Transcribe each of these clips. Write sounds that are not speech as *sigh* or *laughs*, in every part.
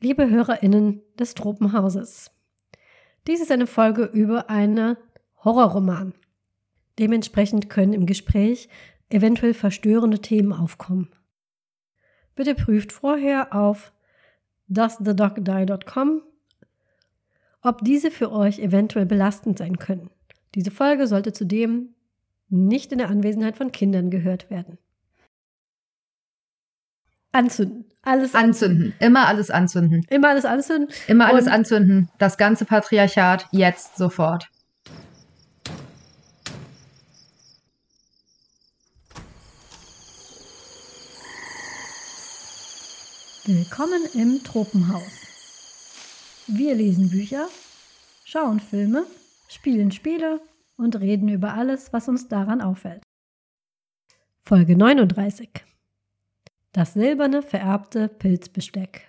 liebe HörerInnen des Tropenhauses. Dies ist eine Folge über einen Horrorroman. Dementsprechend können im Gespräch eventuell verstörende Themen aufkommen. Bitte prüft vorher auf doesthedogdie.com, ob diese für euch eventuell belastend sein können. Diese Folge sollte zudem nicht in der Anwesenheit von Kindern gehört werden. Anzünden. Alles anzünden. anzünden. Immer alles anzünden. Immer alles anzünden. Immer alles Und anzünden. Das ganze Patriarchat jetzt sofort. Willkommen im Tropenhaus. Wir lesen Bücher, schauen Filme, spielen Spiele und reden über alles, was uns daran auffällt. Folge 39 das silberne vererbte Pilzbesteck.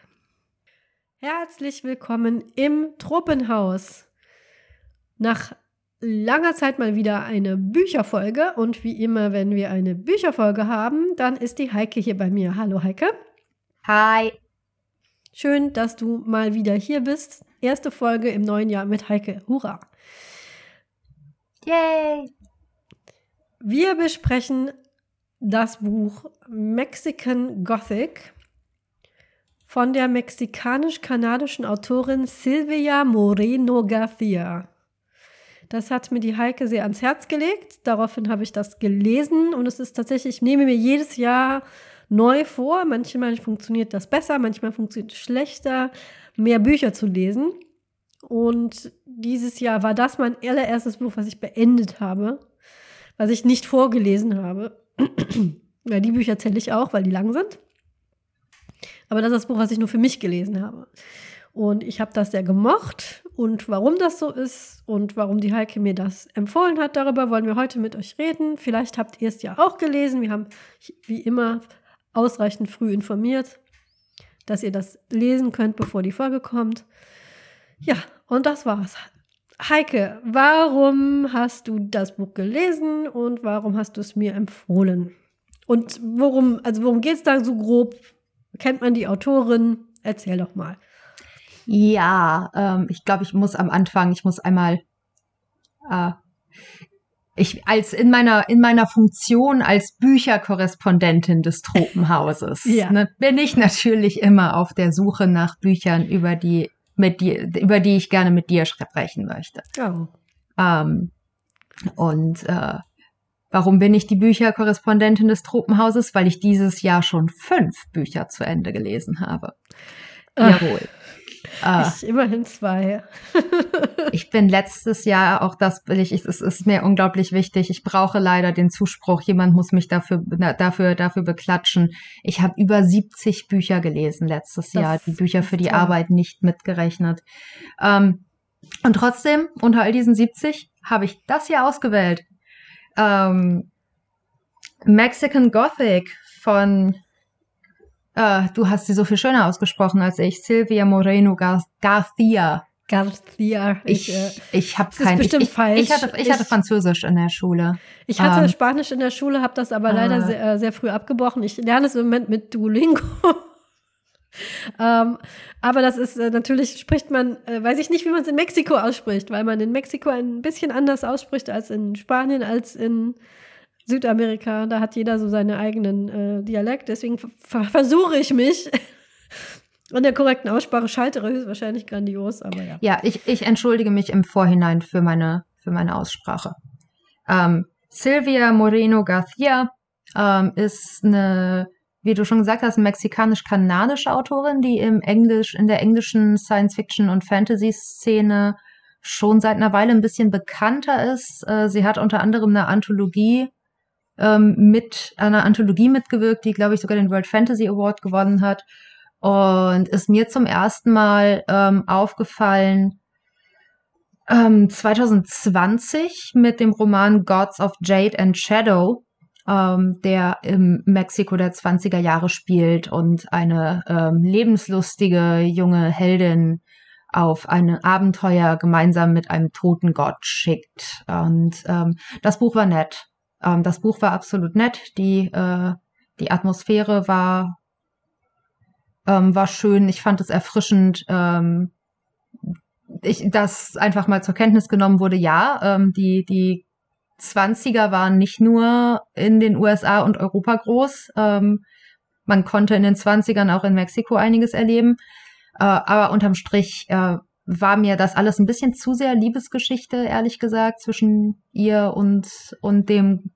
Herzlich willkommen im Tropenhaus. Nach langer Zeit mal wieder eine Bücherfolge und wie immer, wenn wir eine Bücherfolge haben, dann ist die Heike hier bei mir. Hallo Heike. Hi. Schön, dass du mal wieder hier bist. Erste Folge im neuen Jahr mit Heike. Hurra. Yay. Wir besprechen das Buch Mexican Gothic von der mexikanisch-kanadischen Autorin Silvia Moreno Garcia. Das hat mir die Heike sehr ans Herz gelegt. Daraufhin habe ich das gelesen und es ist tatsächlich, ich nehme mir jedes Jahr neu vor. Manchmal funktioniert das besser, manchmal funktioniert es schlechter, mehr Bücher zu lesen. Und dieses Jahr war das mein allererstes Buch, was ich beendet habe, was ich nicht vorgelesen habe. Ja, die Bücher zähle ich auch, weil die lang sind. Aber das ist das Buch, was ich nur für mich gelesen habe. Und ich habe das sehr gemocht. Und warum das so ist und warum die Heike mir das empfohlen hat, darüber wollen wir heute mit euch reden. Vielleicht habt ihr es ja auch gelesen. Wir haben wie immer ausreichend früh informiert, dass ihr das lesen könnt, bevor die Folge kommt. Ja, und das war's. Heike, warum hast du das Buch gelesen und warum hast du es mir empfohlen? Und worum, also worum geht es da so grob? Kennt man die Autorin? Erzähl doch mal. Ja, ähm, ich glaube, ich muss am Anfang, ich muss einmal, äh, ich als in meiner in meiner Funktion als Bücherkorrespondentin des Tropenhauses *laughs* ja. ne, bin ich natürlich immer auf der Suche nach Büchern über die mit dir, über die ich gerne mit dir sprechen möchte. Oh. Ähm, und äh, warum bin ich die Bücherkorrespondentin des Tropenhauses? Weil ich dieses Jahr schon fünf Bücher zu Ende gelesen habe. Ach. Jawohl. Ah. Ich immerhin zwei. *laughs* ich bin letztes Jahr, auch das will ich, es ist mir unglaublich wichtig. Ich brauche leider den Zuspruch. Jemand muss mich dafür, dafür, dafür beklatschen. Ich habe über 70 Bücher gelesen letztes das Jahr. Die Bücher für die toll. Arbeit nicht mitgerechnet. Ähm, und trotzdem, unter all diesen 70 habe ich das hier ausgewählt. Ähm, Mexican Gothic von Uh, du hast sie so viel schöner ausgesprochen als ich. Silvia Moreno Gar Garcia. Garcia. Ich, ich, äh, ich habe kein. Bestimmt ich, falsch. Ich hatte, ich, ich, hatte Französisch in der Schule. Ich hatte ähm, Spanisch in der Schule, habe das aber uh, leider sehr, äh, sehr, früh abgebrochen. Ich lerne es im Moment mit Duolingo. *laughs* ähm, aber das ist äh, natürlich, spricht man, äh, weiß ich nicht, wie man es in Mexiko ausspricht, weil man in Mexiko ein bisschen anders ausspricht als in Spanien, als in Südamerika, da hat jeder so seinen eigenen äh, Dialekt. Deswegen versuche ich mich *laughs* an der korrekten Aussprache, scheitere höchstwahrscheinlich grandios, aber ja. Ja, ich, ich entschuldige mich im Vorhinein für meine, für meine Aussprache. Ähm, Silvia Moreno Garcia ähm, ist eine, wie du schon gesagt hast, mexikanisch-kanadische Autorin, die im Englisch, in der englischen Science-Fiction- und Fantasy-Szene schon seit einer Weile ein bisschen bekannter ist. Äh, sie hat unter anderem eine Anthologie ähm, mit einer Anthologie mitgewirkt, die, glaube ich, sogar den World Fantasy Award gewonnen hat. Und ist mir zum ersten Mal ähm, aufgefallen ähm, 2020 mit dem Roman Gods of Jade and Shadow, ähm, der im Mexiko der 20er Jahre spielt und eine ähm, lebenslustige junge Heldin auf ein Abenteuer gemeinsam mit einem toten Gott schickt. Und ähm, das Buch war nett. Ähm, das Buch war absolut nett. Die, äh, die Atmosphäre war ähm, war schön. Ich fand es erfrischend, ähm, ich, dass einfach mal zur Kenntnis genommen wurde, ja, ähm, die, die 20er waren nicht nur in den USA und Europa groß. Ähm, man konnte in den 20ern auch in Mexiko einiges erleben. Äh, aber unterm Strich äh, war mir das alles ein bisschen zu sehr Liebesgeschichte, ehrlich gesagt, zwischen ihr und, und dem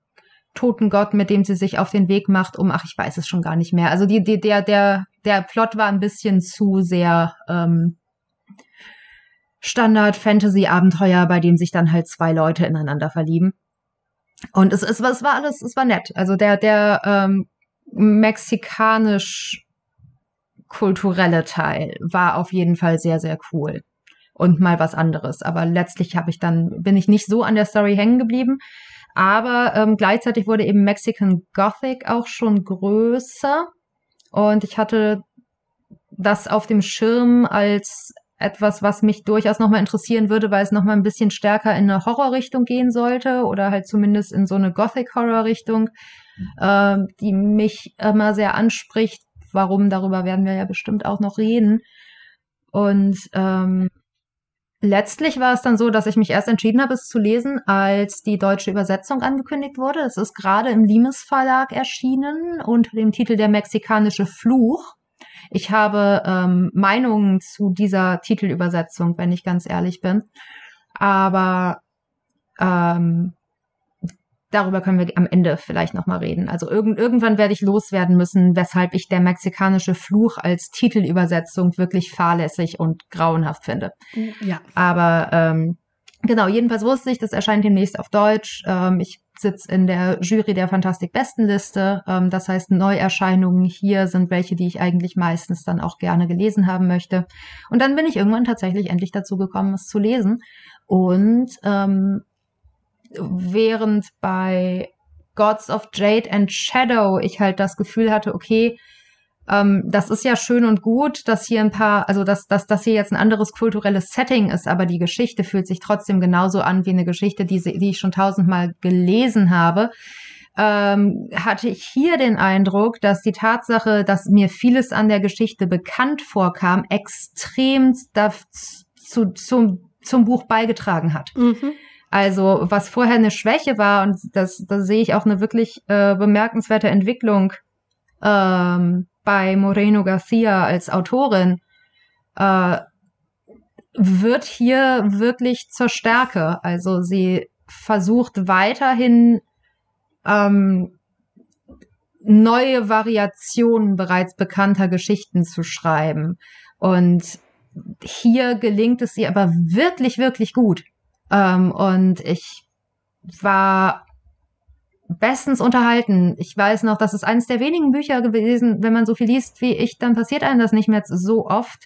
toten Gott, mit dem sie sich auf den Weg macht, um, ach, ich weiß es schon gar nicht mehr. Also die, die, der, der, der Plot war ein bisschen zu sehr ähm, Standard-Fantasy-Abenteuer, bei dem sich dann halt zwei Leute ineinander verlieben. Und es, es, es war alles, es war nett. Also der, der ähm, mexikanisch kulturelle Teil war auf jeden Fall sehr, sehr cool. Und mal was anderes. Aber letztlich habe ich dann, bin ich nicht so an der Story hängen geblieben. Aber ähm, gleichzeitig wurde eben Mexican Gothic auch schon größer. Und ich hatte das auf dem Schirm als etwas, was mich durchaus nochmal interessieren würde, weil es nochmal ein bisschen stärker in eine Horrorrichtung gehen sollte oder halt zumindest in so eine Gothic-Horror-Richtung, äh, die mich immer sehr anspricht. Warum, darüber werden wir ja bestimmt auch noch reden. Und ähm, letztlich war es dann so, dass ich mich erst entschieden habe, es zu lesen, als die deutsche Übersetzung angekündigt wurde. Es ist gerade im Limes Verlag erschienen unter dem Titel Der mexikanische Fluch. Ich habe ähm, Meinungen zu dieser Titelübersetzung, wenn ich ganz ehrlich bin. Aber ähm, darüber können wir am Ende vielleicht nochmal reden. Also irgend, irgendwann werde ich loswerden müssen, weshalb ich der mexikanische Fluch als Titelübersetzung wirklich fahrlässig und grauenhaft finde. Ja. Aber ähm, genau, jedenfalls wusste ich, das erscheint demnächst auf Deutsch. Ähm, ich sitze in der Jury der Fantastik-Bestenliste. Ähm, das heißt, Neuerscheinungen hier sind welche, die ich eigentlich meistens dann auch gerne gelesen haben möchte. Und dann bin ich irgendwann tatsächlich endlich dazu gekommen, es zu lesen. Und ähm, während bei Gods of Jade and Shadow ich halt das Gefühl hatte, okay, ähm, das ist ja schön und gut, dass hier ein paar, also dass, dass dass hier jetzt ein anderes kulturelles Setting ist, aber die Geschichte fühlt sich trotzdem genauso an wie eine Geschichte, die, die ich schon tausendmal gelesen habe. Ähm, hatte ich hier den Eindruck, dass die Tatsache, dass mir vieles an der Geschichte bekannt vorkam, extrem zu, zum, zum Buch beigetragen hat. Mhm. Also was vorher eine Schwäche war, und das, da sehe ich auch eine wirklich äh, bemerkenswerte Entwicklung ähm, bei Moreno Garcia als Autorin, äh, wird hier wirklich zur Stärke. Also sie versucht weiterhin ähm, neue Variationen bereits bekannter Geschichten zu schreiben. Und hier gelingt es ihr aber wirklich, wirklich gut. Ähm, und ich war bestens unterhalten. Ich weiß noch, das ist eines der wenigen Bücher gewesen, wenn man so viel liest wie ich, dann passiert einem das nicht mehr so oft,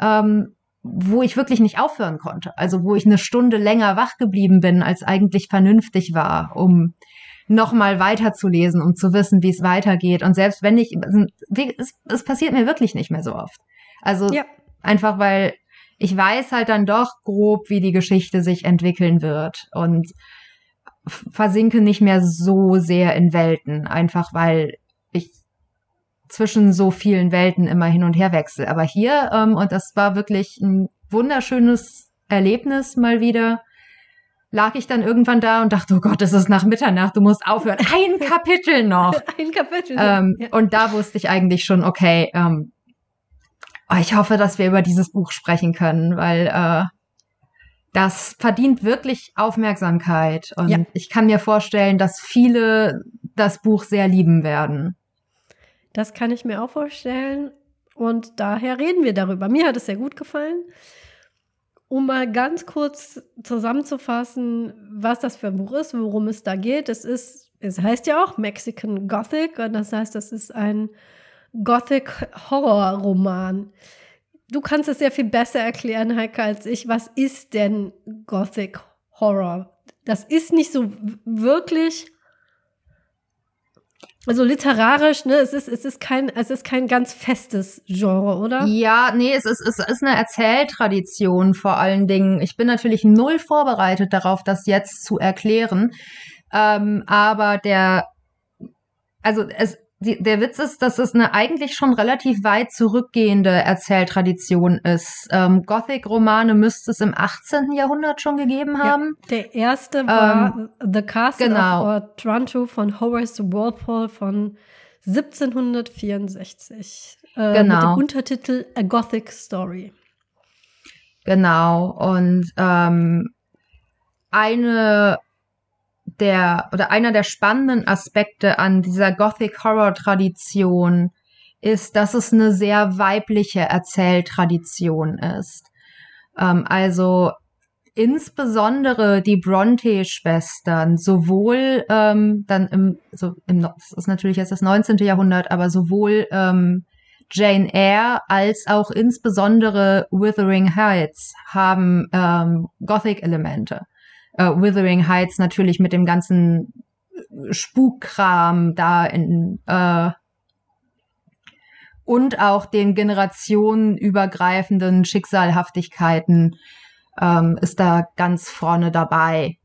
ähm, wo ich wirklich nicht aufhören konnte. Also wo ich eine Stunde länger wach geblieben bin, als eigentlich vernünftig war, um nochmal weiterzulesen, um zu wissen, wie es weitergeht. Und selbst wenn ich, es, es passiert mir wirklich nicht mehr so oft. Also ja. einfach weil ich weiß halt dann doch grob, wie die Geschichte sich entwickeln wird und versinke nicht mehr so sehr in Welten, einfach weil ich zwischen so vielen Welten immer hin und her wechsle. Aber hier, ähm, und das war wirklich ein wunderschönes Erlebnis mal wieder, lag ich dann irgendwann da und dachte, oh Gott, es ist nach Mitternacht, du musst aufhören. Ein Kapitel noch. *laughs* Ein Kapitel. Ähm, ja. Und da wusste ich eigentlich schon, okay, ähm, oh, ich hoffe, dass wir über dieses Buch sprechen können, weil äh, das verdient wirklich Aufmerksamkeit. Und ja. ich kann mir vorstellen, dass viele das Buch sehr lieben werden. Das kann ich mir auch vorstellen. Und daher reden wir darüber. Mir hat es sehr gut gefallen. Um mal ganz kurz zusammenzufassen, was das für ein Buch ist, worum es da geht. Es ist, es heißt ja auch Mexican Gothic und das heißt, das ist ein Gothic-Horror-Roman. Du kannst es sehr viel besser erklären, Heike, als ich. Was ist denn Gothic Horror? Das ist nicht so wirklich, also literarisch, ne? Es ist, es ist kein, es ist kein ganz festes Genre, oder? Ja, nee, es ist, es ist eine Erzähltradition vor allen Dingen. Ich bin natürlich null vorbereitet darauf, das jetzt zu erklären. Ähm, aber der, also es, die, der Witz ist, dass es eine eigentlich schon relativ weit zurückgehende Erzähltradition ist. Ähm, Gothic-Romane müsste es im 18. Jahrhundert schon gegeben haben. Ja, der erste war Ähm, The Castle genau. of Otranto von Horace Walpole von 1764. Äh, Mit Genau. dem Untertitel A Gothic Story. Genau. Und ähm, eine der oder einer der spannenden Aspekte an dieser Gothic Horror Tradition ist, dass es eine sehr weibliche Erzähltradition ist. Ähm, also insbesondere die Bronte-Schwestern, sowohl ähm, dann im, so im, das ist natürlich jetzt das 19. Jahrhundert, aber sowohl ähm, Jane Eyre als auch insbesondere Wuthering Heights haben ähm, Gothic-Elemente. Äh, Wuthering Heights natürlich mit dem ganzen Spukkram da in äh, und auch den generationenübergreifenden Schicksalhaftigkeiten ähm, ist da ganz vorne dabei.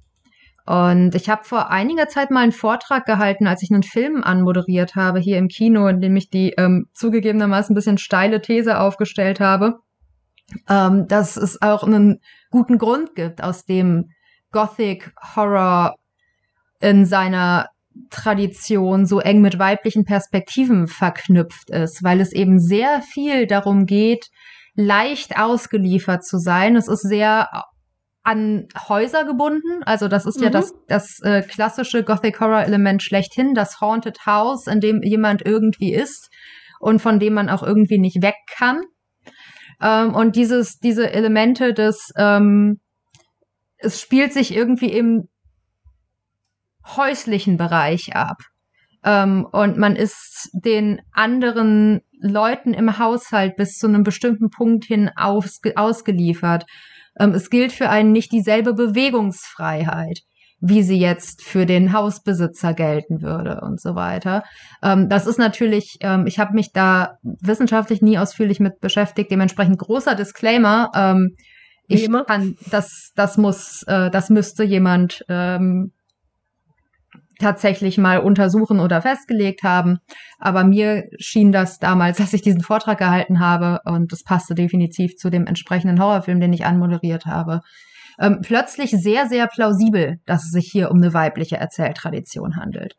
Und ich habe vor einiger Zeit mal einen Vortrag gehalten, als ich einen Film anmoderiert habe hier im Kino, in dem ich die ähm, zugegebenermaßen ein bisschen steile These aufgestellt habe, ähm, dass es auch einen guten Grund gibt, aus dem Gothic Horror in seiner Tradition so eng mit weiblichen Perspektiven verknüpft ist, weil es eben sehr viel darum geht, leicht ausgeliefert zu sein. Es ist sehr an Häuser gebunden. Also das ist ja Mhm. das, das äh, klassische Gothic Horror Element schlechthin, das Haunted House, in dem jemand irgendwie ist und von dem man auch irgendwie nicht weg kann. Ähm, und dieses, diese Elemente des, ähm, es spielt sich irgendwie im häuslichen Bereich ab. Ähm, und man ist den anderen Leuten im Haushalt bis zu einem bestimmten Punkt hin ausge ausgeliefert. Ähm, es gilt für einen nicht dieselbe Bewegungsfreiheit, wie sie jetzt für den Hausbesitzer gelten würde und so weiter. Ähm, das ist natürlich, ähm, ich habe mich da wissenschaftlich nie ausführlich mit beschäftigt, dementsprechend großer Disclaimer. Ich immer. kann, das, das muss, äh, das müsste jemand ähm, tatsächlich mal untersuchen oder festgelegt haben. Aber mir schien das damals, *laughs* dass ich diesen Vortrag gehalten habe, und das passte definitiv zu dem entsprechenden Horrorfilm, den ich anmoderiert habe, ähm, plötzlich sehr, sehr plausibel, dass es sich hier um eine weibliche Erzähltradition handelt.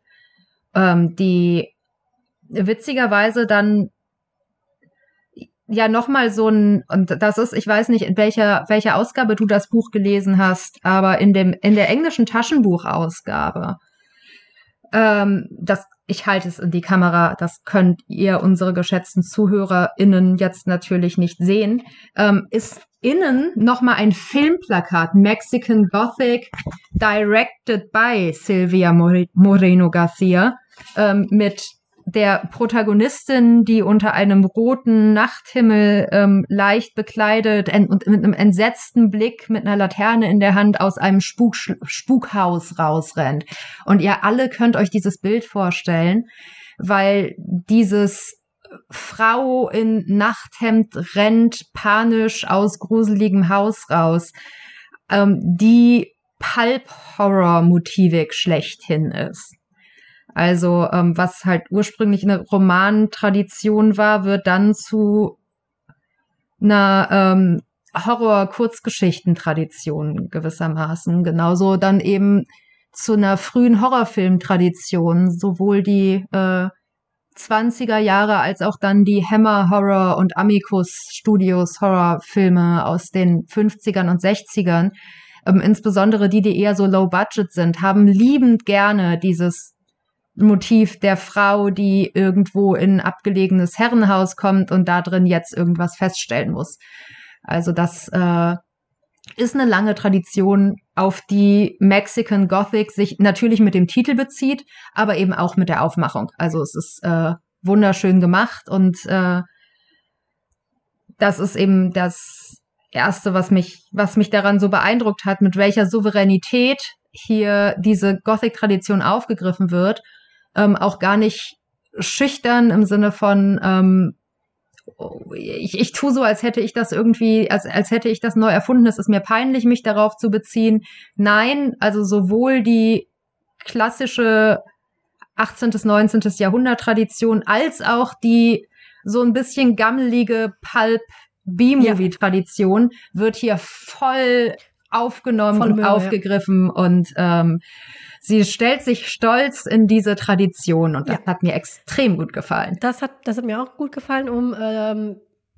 Ähm, die witzigerweise dann ja nochmal so ein, und das ist, ich weiß nicht, in welcher, welcher Ausgabe du das Buch gelesen hast, aber in dem, in der englischen Taschenbuchausgabe, ähm, das, ich halte es in die Kamera, das könnt ihr, unsere geschätzten ZuhörerInnen, jetzt natürlich nicht sehen, ähm, ist innen nochmal ein Filmplakat, Mexican Gothic, directed by Silvia More- Moreno Garcia, ähm, mit der Protagonistin, die unter einem roten Nachthimmel ähm, leicht bekleidet und mit einem entsetzten Blick mit einer Laterne in der Hand aus einem Spuk Spukhaus rausrennt. Und ihr alle könnt euch dieses Bild vorstellen, weil dieses Frau in Nachthemd rennt panisch aus gruseligem Haus raus, ähm, die Pulp-Horror-Motivik schlechthin ist. Also ähm, was halt ursprünglich eine Romantradition war, wird dann zu einer ähm, Horror-Kurzgeschichten-Tradition gewissermaßen. Genauso dann eben zu einer frühen Horrorfilm-Tradition, sowohl die äh, 20er Jahre als auch dann die Hammer Horror und Amicus Studios Horrorfilme aus den 50ern und 60ern, ähm, insbesondere die, die eher so low budget sind, haben liebend gerne dieses Motiv der Frau, die irgendwo in ein abgelegenes Herrenhaus kommt und da drin jetzt irgendwas feststellen muss. Also das äh, ist eine lange Tradition, auf die Mexican Gothic sich natürlich mit dem Titel bezieht, aber eben auch mit der Aufmachung. Also es ist äh, wunderschön gemacht und äh, das ist eben das erste, was mich, was mich daran so beeindruckt hat, mit welcher Souveränität hier diese Gothic-Tradition aufgegriffen wird. Ähm, auch gar nicht schüchtern im Sinne von ähm, ich, ich tue so, als hätte ich das irgendwie, als, als hätte ich das neu erfunden. Es ist mir peinlich, mich darauf zu beziehen. Nein, also sowohl die klassische 18. bis 19. Jahrhundert Tradition als auch die so ein bisschen gammelige Pulp B-Movie-Tradition ja. wird hier voll aufgenommen voll und Mühe, aufgegriffen ja. und ähm, sie stellt sich stolz in diese Tradition und das ja. hat mir extrem gut gefallen. Das hat, das hat mir auch gut gefallen, um ähm,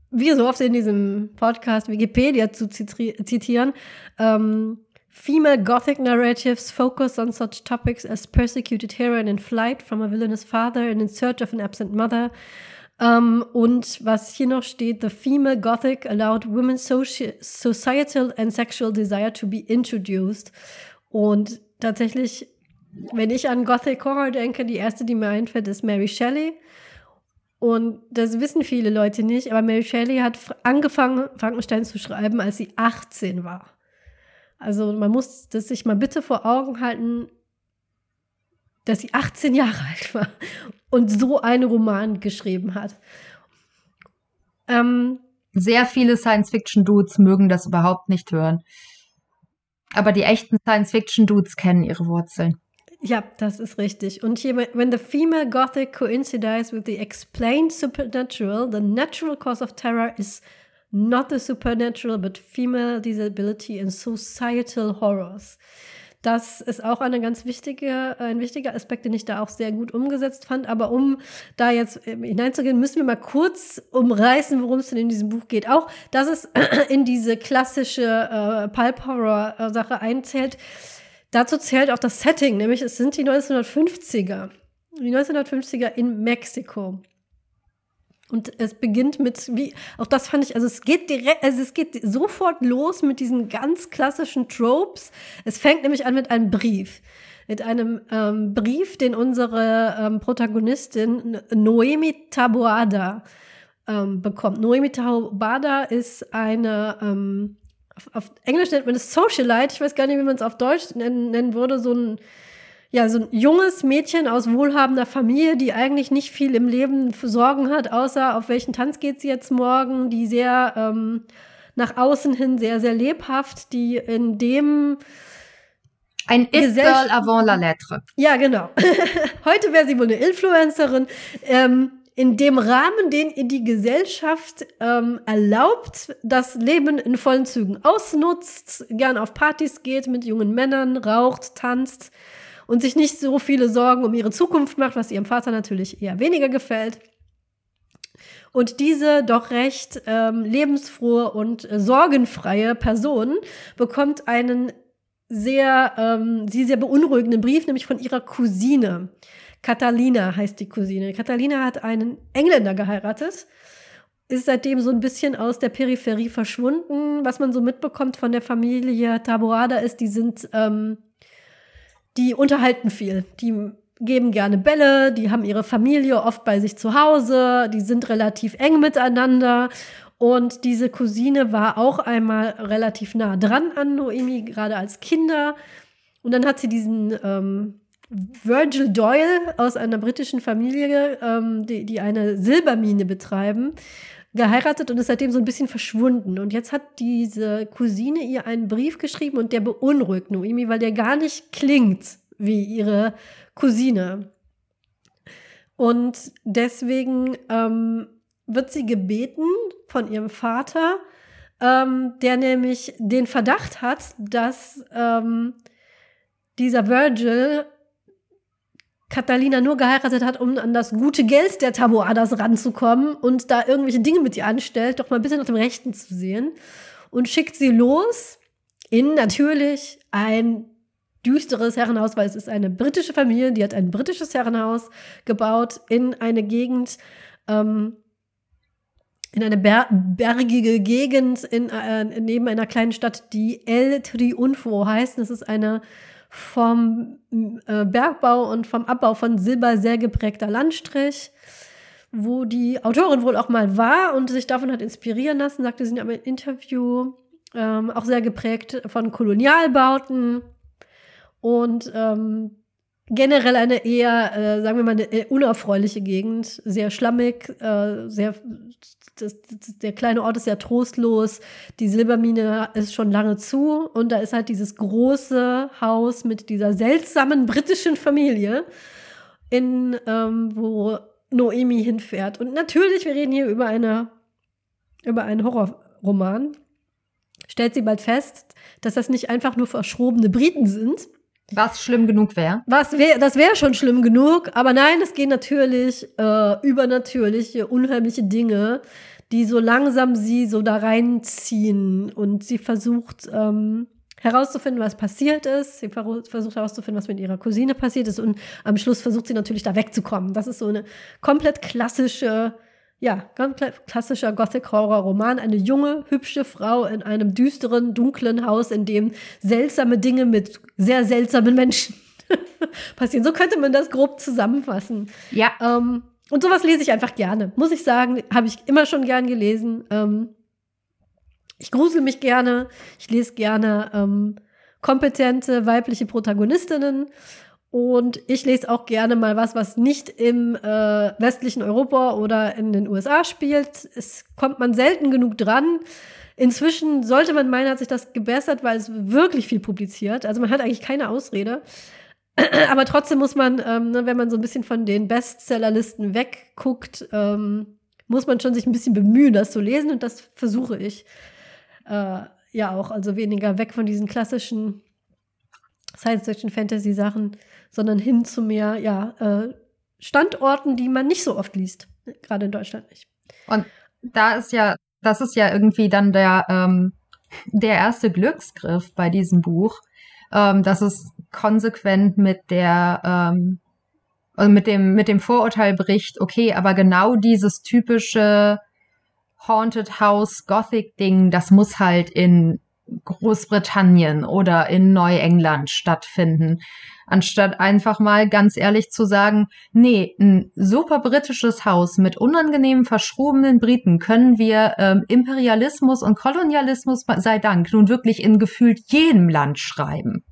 wie so oft in diesem Podcast Wikipedia zu zitieren. Ähm, Female Gothic narratives focus on such topics as persecuted heroine in flight from a villainous father and in search of an absent mother. Um, und was hier noch steht, the female Gothic allowed women's societal and sexual desire to be introduced. Und tatsächlich, wenn ich an Gothic Horror denke, die erste, die mir einfällt, ist Mary Shelley. Und das wissen viele Leute nicht, aber Mary Shelley hat angefangen, Frankenstein zu schreiben, als sie 18 war. Also man muss das sich mal bitte vor Augen halten, dass sie 18 Jahre *laughs* alt war und so einen Roman geschrieben hat. Ähm, Sehr viele Science-Fiction-Dudes mögen das überhaupt nicht hören. Aber die echten Science-Fiction-Dudes kennen ihre Wurzeln. Ja, das ist richtig. Und hier, when the female Gothic coincides with the explained supernatural, the natural cause of terror is not the supernatural, but female disability and societal horrors. Das ist auch eine ganz wichtige, ein wichtiger Aspekt, den ich da auch sehr gut umgesetzt fand. Aber um da jetzt hineinzugehen, müssen wir mal kurz umreißen, worum es denn in diesem Buch geht. Auch, dass es *clears throat* in diese klassische äh, Pulp-Horror-Sache einzählt. Dazu zählt auch das Setting, nämlich es sind die 1950er. Die 1950er in Mexiko. Und es beginnt mit, wie, auch das fand ich, also es geht direkt, also es geht sofort los mit diesen ganz klassischen Tropes. Es fängt nämlich an mit einem Brief. Mit einem ähm, Brief, den unsere ähm, Protagonistin Noemi Taboada ähm, bekommt. Noemi Taboada ist eine, ähm, auf, auf, Englisch nennt man es Socialite, ich weiß gar nicht, wie man es auf Deutsch nennen, nennen würde, so ein ja, so ein junges Mädchen aus wohlhabender Familie, die eigentlich nicht viel im Leben für Sorgen hat, außer auf welchen Tanz geht sie jetzt morgen, die sehr ähm, nach außen hin sehr, sehr lebhaft, die in dem ein It-Girl avant la lettre. Ja, genau. *laughs* Heute wäre sie wohl eine Influencerin. Ähm, in dem Rahmen, den ihr die Gesellschaft ähm, erlaubt, das Leben in vollen Zügen ausnutzt, gern auf Partys geht, mit jungen Männern, raucht, tanzt, und sich nicht so viele Sorgen um ihre Zukunft macht, was ihrem Vater natürlich eher weniger gefällt. Und diese doch recht ähm, lebensfrohe und äh, sorgenfreie Person bekommt einen sehr, ähm, sie sehr beunruhigenden Brief, nämlich von ihrer Cousine. Catalina heißt die Cousine. Catalina hat einen Engländer geheiratet, ist seitdem so ein bisschen aus der Peripherie verschwunden. Was man so mitbekommt von der Familie Taboada ist, die sind ähm, die unterhalten viel. Die geben gerne Bälle, die haben ihre Familie oft bei sich zu Hause, die sind relativ eng miteinander. Und diese Cousine war auch einmal relativ nah dran an Noemi, gerade als Kinder. Und dann hat sie diesen ähm, Virgil Doyle aus einer britischen Familie, ähm, die, die eine Silbermine betreiben, geheiratet und ist seitdem so ein bisschen verschwunden. Und jetzt hat diese Cousine ihr einen Brief geschrieben und der beunruhigt Noemi, weil der gar nicht klingt wie ihre Cousine. Und deswegen ähm, wird sie gebeten von ihrem Vater, ähm, der nämlich den Verdacht hat, dass ähm, dieser Virgil Catalina nur geheiratet hat, um an das gute Geld der Taboadas ranzukommen und da irgendwelche Dinge mit ihr anstellt, doch mal ein bisschen nach dem Rechten zu sehen und schickt sie los in natürlich ein düsteres Herrenhaus, weil es ist eine britische Familie, die hat ein britisches Herrenhaus gebaut in eine Gegend, ähm, in eine ber bergige Gegend in, äh, neben einer kleinen Stadt, die El Triunfo heißt. Das ist eine vom äh, Bergbau und vom Abbau von Silber sehr geprägter Landstrich, wo die Autorin wohl auch mal war und sich davon hat inspirieren lassen, sagte sie in einem Interview, ähm, auch sehr geprägt von Kolonialbauten und ähm, generell eine eher, äh, sagen wir mal, eine unerfreuliche Gegend, sehr schlammig, äh, sehr, das, das, der kleine Ort ist sehr trostlos, die Silbermine ist schon lange zu und da ist halt dieses große Haus mit dieser seltsamen britischen Familie, in ähm, wo Noemi hinfährt. Und natürlich, wir reden hier über eine über einen Horrorroman. Stellt sie bald fest, dass das nicht einfach nur verschrobene Briten sind. Was schlimm genug wäre. Was wär, das wäre schon schlimm genug, aber nein, es gehen natürlich äh, übernatürliche, unheimliche Dinge, die so langsam sie so da reinziehen und sie versucht ähm, herauszufinden, was passiert ist. Sie versucht herauszufinden, was mit ihrer Cousine passiert ist und am Schluss versucht sie natürlich da wegzukommen. Das ist so eine komplett klassische ja, ganz klassischer Gothic-Horror-Roman. Eine junge, hübsche Frau in einem düsteren, dunklen Haus, in dem seltsame Dinge mit sehr seltsamen Menschen *laughs* passieren. So könnte man das grob zusammenfassen. Ja. Ähm, und sowas lese ich einfach gerne. Muss ich sagen, habe ich immer schon gern gelesen. Ähm, ich grusel mich gerne. Ich lese gerne ähm, kompetente weibliche Protagonistinnen. Und ich lese auch gerne mal was, was nicht im äh, westlichen Europa oder in den USA spielt. Es kommt man selten genug dran. Inzwischen sollte man meinen, hat sich das gebessert, weil es wirklich viel publiziert. Also man hat eigentlich keine Ausrede. *clears throat* Aber trotzdem muss man, ähm, ne, wenn man so ein bisschen von den Bestsellerlisten wegguckt, ähm, muss man schon sich ein bisschen bemühen, das zu lesen. Und das versuche ich äh, ja auch. Also weniger weg von diesen klassischen Science-Fiction-Fantasy-Sachen sondern hin zu mehr ja, äh, Standorten, die man nicht so oft liest, gerade in Deutschland nicht. Und da ist ja, das ist ja irgendwie dann der, ähm, der erste Glücksgriff bei diesem Buch, ähm, dass es konsequent mit der ähm, also mit dem mit dem Vorurteil bricht, okay, aber genau dieses typische Haunted House Gothic Ding, das muss halt in Großbritannien oder in Neuengland stattfinden anstatt einfach mal ganz ehrlich zu sagen, nee, ein super britisches Haus mit unangenehmen, verschrobenen Briten können wir ähm, Imperialismus und Kolonialismus sei Dank nun wirklich in gefühlt jedem Land schreiben.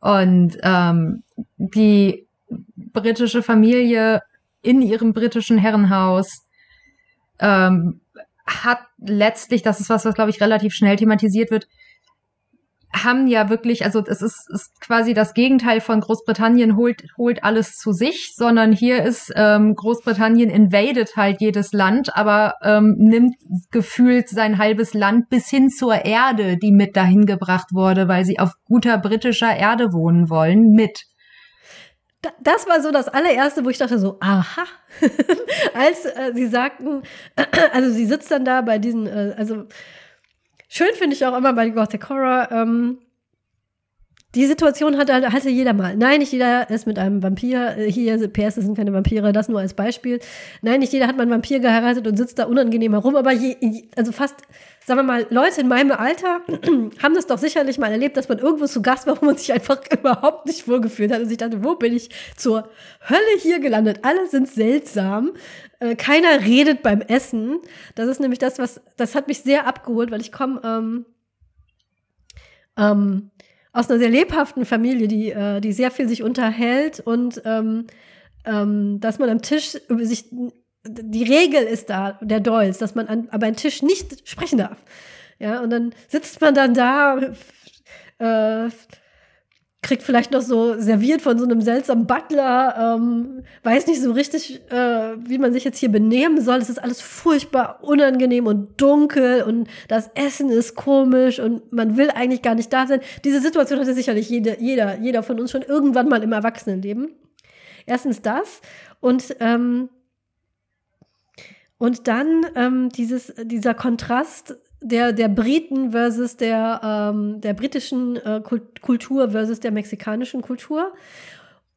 Und ähm, die britische Familie in ihrem britischen Herrenhaus ähm, hat letztlich, das ist was, was glaube ich relativ schnell thematisiert wird, haben ja wirklich, also es ist, ist quasi das Gegenteil von Großbritannien holt, holt alles zu sich, sondern hier ist ähm, Großbritannien invadet halt jedes Land, aber ähm, nimmt gefühlt sein halbes Land bis hin zur Erde, die mit dahin gebracht wurde, weil sie auf guter britischer Erde wohnen wollen, mit. Das war so das allererste, wo ich dachte so, aha, *laughs* als äh, sie sagten, *clears throat* also sie sitzt dann da bei diesen, äh, also Schön finde ich auch immer bei Gothic Horror, ähm, die Situation hatte, hatte jeder mal. Nein, nicht jeder ist mit einem Vampir. Äh, hier, PS, das sind keine Vampire, das nur als Beispiel. Nein, nicht jeder hat mal einen Vampir geheiratet und sitzt da unangenehm herum. Aber je, also fast, sagen wir mal, Leute in meinem Alter *clears throat* haben das doch sicherlich mal erlebt, dass man irgendwo zu Gast war, wo man sich einfach *laughs* überhaupt nicht wohlgefühlt hat und sich dachte, wo bin ich zur Hölle hier gelandet? Alle sind seltsam. Äh, keiner redet beim Essen. Das ist nämlich das, was, das hat mich sehr abgeholt, weil ich komme ähm, ähm, aus einer sehr lebhaften Familie, die, äh, die sehr viel sich unterhält und ähm, ähm, dass man am Tisch über sich die Regel ist da, der Dolls, dass man an, aber am Tisch nicht sprechen darf. Ja, und dann sitzt man dann da, äh, kriegt vielleicht noch so serviert von so einem seltsamen Butler, ähm, weiß nicht so richtig, äh, wie man sich jetzt hier benehmen soll. Es ist alles furchtbar unangenehm und dunkel und das Essen ist komisch und man will eigentlich gar nicht da sein. Diese Situation hatte sicherlich jede, jeder, jeder von uns schon irgendwann mal im Erwachsenenleben. Erstens das und ähm, und dann ähm, dieses, dieser Kontrast der, der Briten versus der, ähm, der britischen äh, Kultur versus der mexikanischen Kultur.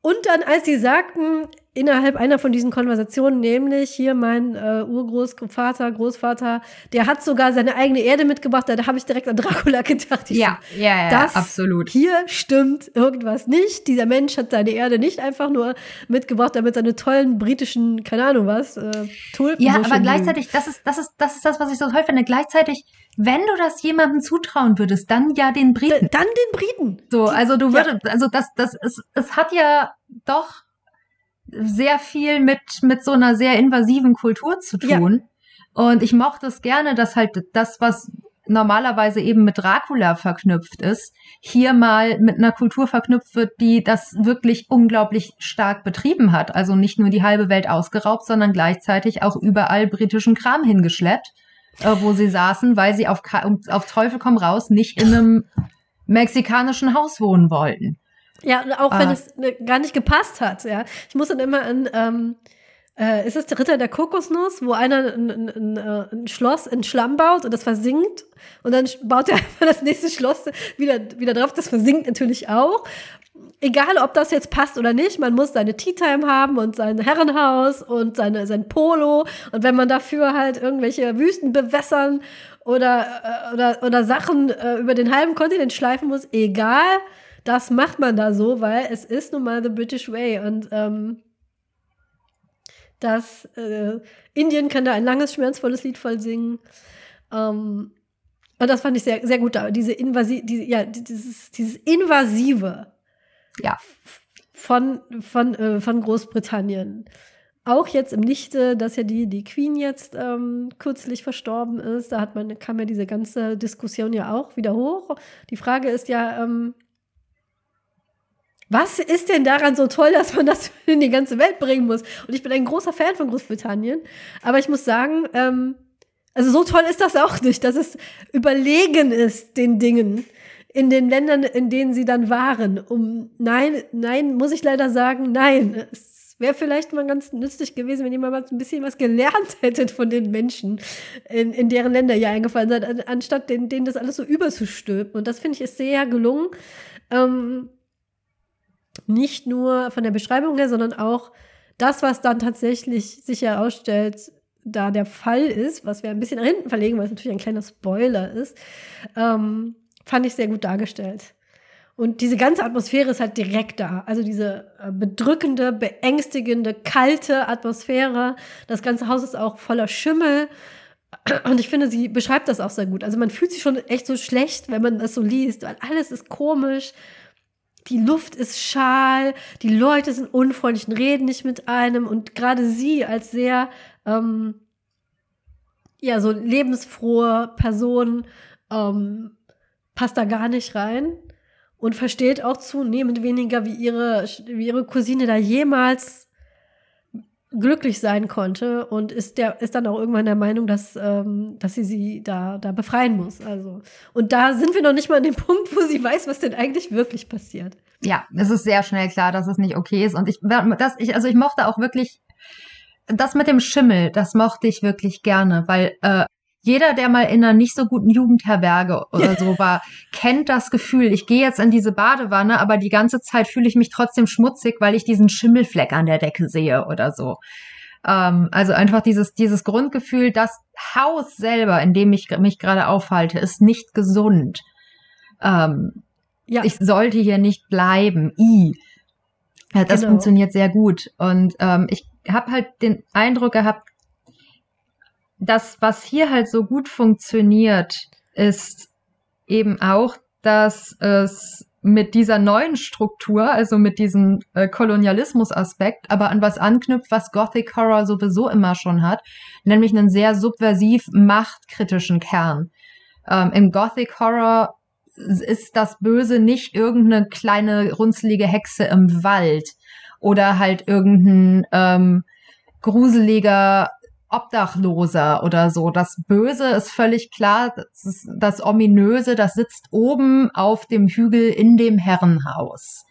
Und dann, als sie sagten, innerhalb einer von diesen Konversationen, nämlich hier mein äh, Urgroßvater, Großvater, der hat sogar seine eigene Erde mitgebracht, da, habe ich direkt an Dracula *laughs* gedacht. Ja, so, ja, ja, das absolut. Hier stimmt irgendwas nicht. Dieser Mensch hat seine Erde nicht einfach nur mitgebracht, damit seine tollen britischen, keine Ahnung was, äh, Tulpen. Ja, aber gleichzeitig, das ist, das ist, das ist das, was ich so toll finde. Gleichzeitig wenn du das jemandem zutrauen würdest, dann ja den Briten. Dann den Briten. So, also du würdest, ja. also das, das, es, es hat ja doch sehr viel mit, mit so einer sehr invasiven Kultur zu tun. Ja. Und ich mochte es gerne, dass halt das, was normalerweise eben mit Dracula verknüpft ist, hier mal mit einer Kultur verknüpft wird, die das wirklich unglaublich stark betrieben hat. Also nicht nur die halbe Welt ausgeraubt, sondern gleichzeitig auch überall britischen Kram hingeschleppt, äh, wo sie saßen, weil sie auf, auf Teufel komm raus nicht in einem mexikanischen Haus wohnen wollten. Ja, auch wenn ah. es ne, gar nicht gepasst hat, ja. Ich muss dann immer an, ähm, äh, ist es der Ritter der Kokosnuss, wo einer ein, ein, ein, äh, ein Schloss in Schlamm baut und das versinkt und dann baut er *laughs* einfach das nächste Schloss wieder, wieder drauf, das versinkt natürlich auch. Egal, ob das jetzt passt oder nicht, man muss seine Tea Time haben und sein Herrenhaus und seine, sein Polo. Und wenn man dafür halt irgendwelche Wüsten bewässern oder, äh, oder, oder Sachen äh, über den halben Kontinent schleifen muss, egal, das macht man da so, weil es ist nun mal the British Way. Und ähm, das äh, Indien kann da ein langes, schmerzvolles Lied voll singen. Ähm, und das fand ich sehr, sehr gut. Diese Invasi diese, ja, dieses, dieses Invasive ja. von, von, äh, von Großbritannien. Auch jetzt im Lichte, dass ja die, die Queen jetzt ähm, kürzlich verstorben ist, da hat man, kam ja diese ganze Diskussion ja auch wieder hoch. Die Frage ist ja, ähm, was ist denn daran so toll, dass man das *laughs* in die ganze Welt bringen muss? Und ich bin ein großer Fan von Großbritannien, aber ich muss sagen, ähm, also so toll ist das auch nicht, dass es überlegen ist den Dingen in den Ländern, in denen sie dann waren. Um nein, nein, muss ich leider sagen, nein. Es wäre vielleicht mal ganz nützlich gewesen, wenn ihr mal ein bisschen was gelernt *laughs* hättet von den Menschen, in, in deren Länder ihr eingefallen seid, anstatt denen, denen das alles so überzustülpen. Und das finde ich ist sehr gelungen. Ähm, nicht nur von der Beschreibung her, sondern auch das, was dann tatsächlich sich herausstellt, da der Fall ist, was wir ein bisschen nach hinten verlegen, weil es natürlich ein kleiner Spoiler ist, ähm, fand ich sehr gut dargestellt. Und diese ganze Atmosphäre ist halt direkt da. Also diese äh, bedrückende, beängstigende, kalte Atmosphäre. Das ganze Haus ist auch voller Schimmel. *clears throat* Und ich finde, sie beschreibt das auch sehr gut. Also man fühlt sich schon echt so schlecht, wenn man das so liest, weil alles ist komisch die Luft ist schal, die Leute sind unfreundlich und reden nicht mit einem. Und gerade sie als sehr ähm, ja so lebensfrohe Person ähm, passt da gar nicht rein und versteht auch zunehmend weniger, wie ihre, wie ihre Cousine da jemals glücklich sein konnte und ist der ist dann auch irgendwann der Meinung, dass ähm, dass sie sie da da befreien muss. Also und da sind wir noch nicht mal an dem *laughs* Punkt, wo sie weiß, was denn eigentlich wirklich passiert. Ja, es ist sehr schnell klar, dass es nicht okay ist und ich das ich also ich mochte auch wirklich das mit dem Schimmel, das mochte ich wirklich gerne, weil äh, jeder, der mal in einer nicht so guten Jugendherberge oder so *laughs* war, kennt das Gefühl, ich gehe jetzt in diese Badewanne, aber die ganze Zeit fühle ich mich trotzdem schmutzig, weil ich diesen Schimmelfleck an der Decke sehe oder so. Ähm, also einfach dieses, dieses Grundgefühl, das Haus selber, in dem ich mich gerade aufhalte, ist nicht gesund. Ähm, ja. Ich sollte hier nicht bleiben. I. Ja, das genau. funktioniert sehr gut. Und ähm, ich habe halt den Eindruck gehabt, das, was hier halt so gut funktioniert, ist eben auch, dass es mit dieser neuen Struktur, also mit diesem äh, Kolonialismus-Aspekt, aber an was anknüpft, was Gothic Horror sowieso immer schon hat, nämlich einen sehr subversiv machtkritischen Kern. Ähm, Im Gothic Horror ist das Böse nicht irgendeine kleine runzlige Hexe im Wald oder halt irgendein ähm, gruseliger Obdachloser oder so. Das Böse ist völlig klar, das, das Ominöse, das sitzt oben auf dem Hügel in dem Herrenhaus.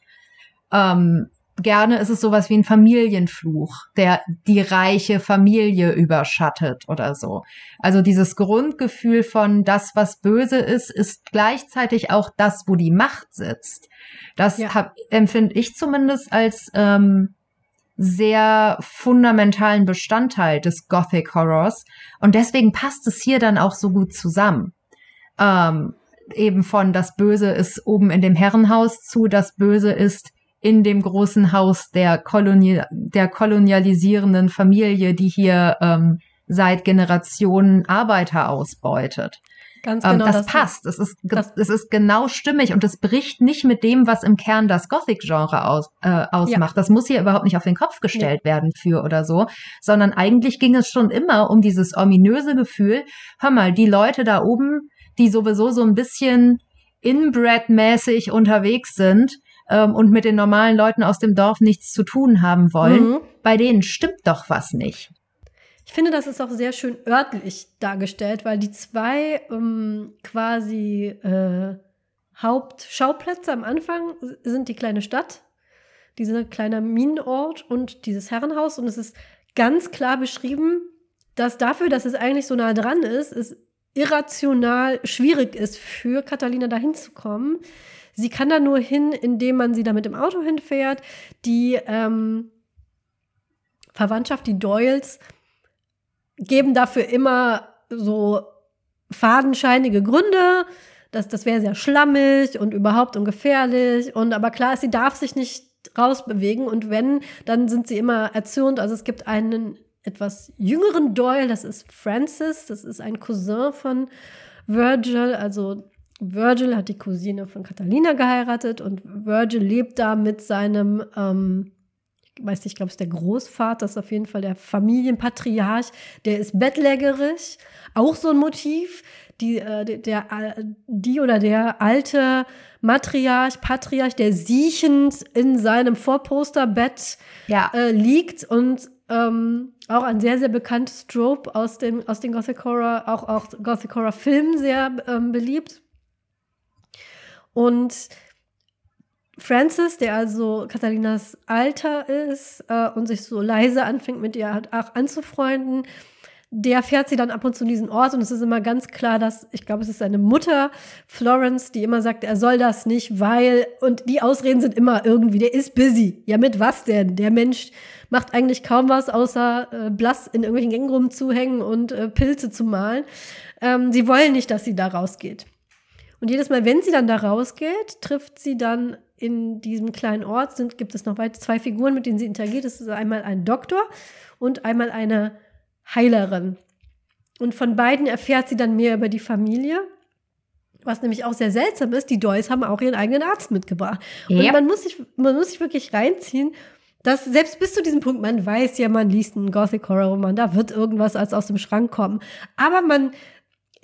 Ähm, gerne ist es sowas wie ein Familienfluch, der die reiche Familie überschattet oder so. Also dieses Grundgefühl von das, was böse ist, ist gleichzeitig auch das, wo die Macht sitzt. Das ja. empfinde ich zumindest als ähm, sehr fundamentalen Bestandteil des Gothic Horrors. Und deswegen passt es hier dann auch so gut zusammen. Ähm, eben von das Böse ist oben in dem Herrenhaus zu, das Böse ist in dem großen Haus der, Koloni der kolonialisierenden Familie, die hier ähm, seit Generationen Arbeiter ausbeutet. Ganz ähm, genau. Ähm, das, das passt. Es ist, das, es ist genau stimmig und es bricht nicht mit dem, was im Kern das Gothic-Genre aus, äh, ausmacht. Ja. Das muss hier überhaupt nicht auf den Kopf gestellt ja. werden für oder so, sondern eigentlich ging es schon immer um dieses ominöse Gefühl. Hör mal, die Leute da oben, die sowieso so ein bisschen inbred-mäßig unterwegs sind ähm, und mit den normalen Leuten aus dem Dorf nichts zu tun haben wollen, mhm. bei denen stimmt doch was nicht. Ich finde, das ist auch sehr schön örtlich dargestellt, weil die zwei ähm, quasi äh, Hauptschauplätze am Anfang sind die kleine Stadt, dieser kleine Minenort und dieses Herrenhaus. Und es ist ganz klar beschrieben, dass dafür, dass es eigentlich so nah dran ist, es irrational schwierig ist für Catalina dahin zu kommen. Sie kann da nur hin, indem man sie da mit dem Auto hinfährt. Die ähm, Verwandtschaft, die Doyles, geben dafür immer so fadenscheinige Gründe. Das, das wäre sehr schlammig und überhaupt ungefährlich. Und aber klar, sie darf sich nicht rausbewegen. Und wenn, dann sind sie immer erzürnt. Also es gibt einen etwas jüngeren Doyle, das ist Francis, das ist ein Cousin von Virgil. Also Virgil hat die Cousine von Catalina geheiratet und Virgil lebt da mit seinem ähm, weiß nicht, ich glaube, es ist der Großvater, das ist auf jeden Fall der Familienpatriarch, der ist bettlägerig, auch so ein Motiv. Die, äh, der, äh, die oder der alte Matriarch, Patriarch, der siechend in seinem Vorposterbett ja. äh, liegt und ähm, auch ein sehr, sehr bekanntes Trope aus, dem, aus den Gothic Horror, auch, auch Gothic Horror Filmen sehr ähm, beliebt. Und Francis, der also Katharinas Alter ist äh, und sich so leise anfängt, mit ihr auch anzufreunden, der fährt sie dann ab und zu in diesen Ort und es ist immer ganz klar, dass, ich glaube, es ist seine Mutter, Florence, die immer sagt, er soll das nicht, weil, und die Ausreden sind immer irgendwie, der ist busy. Ja, mit was denn? Der Mensch macht eigentlich kaum was, außer äh, blass in irgendwelchen Gängen rumzuhängen und äh, Pilze zu malen. Ähm, sie wollen nicht, dass sie da rausgeht. Und jedes Mal, wenn sie dann da rausgeht, trifft sie dann in diesem kleinen Ort sind, gibt es noch weitere zwei Figuren, mit denen sie interagiert. Das ist einmal ein Doktor und einmal eine Heilerin. Und von beiden erfährt sie dann mehr über die Familie. Was nämlich auch sehr seltsam ist, die Doys haben auch ihren eigenen Arzt mitgebracht. Ja. Und man muss, sich, man muss sich wirklich reinziehen, dass selbst bis zu diesem Punkt, man weiß ja, man liest einen Gothic Horror Roman, da wird irgendwas als aus dem Schrank kommen. Aber man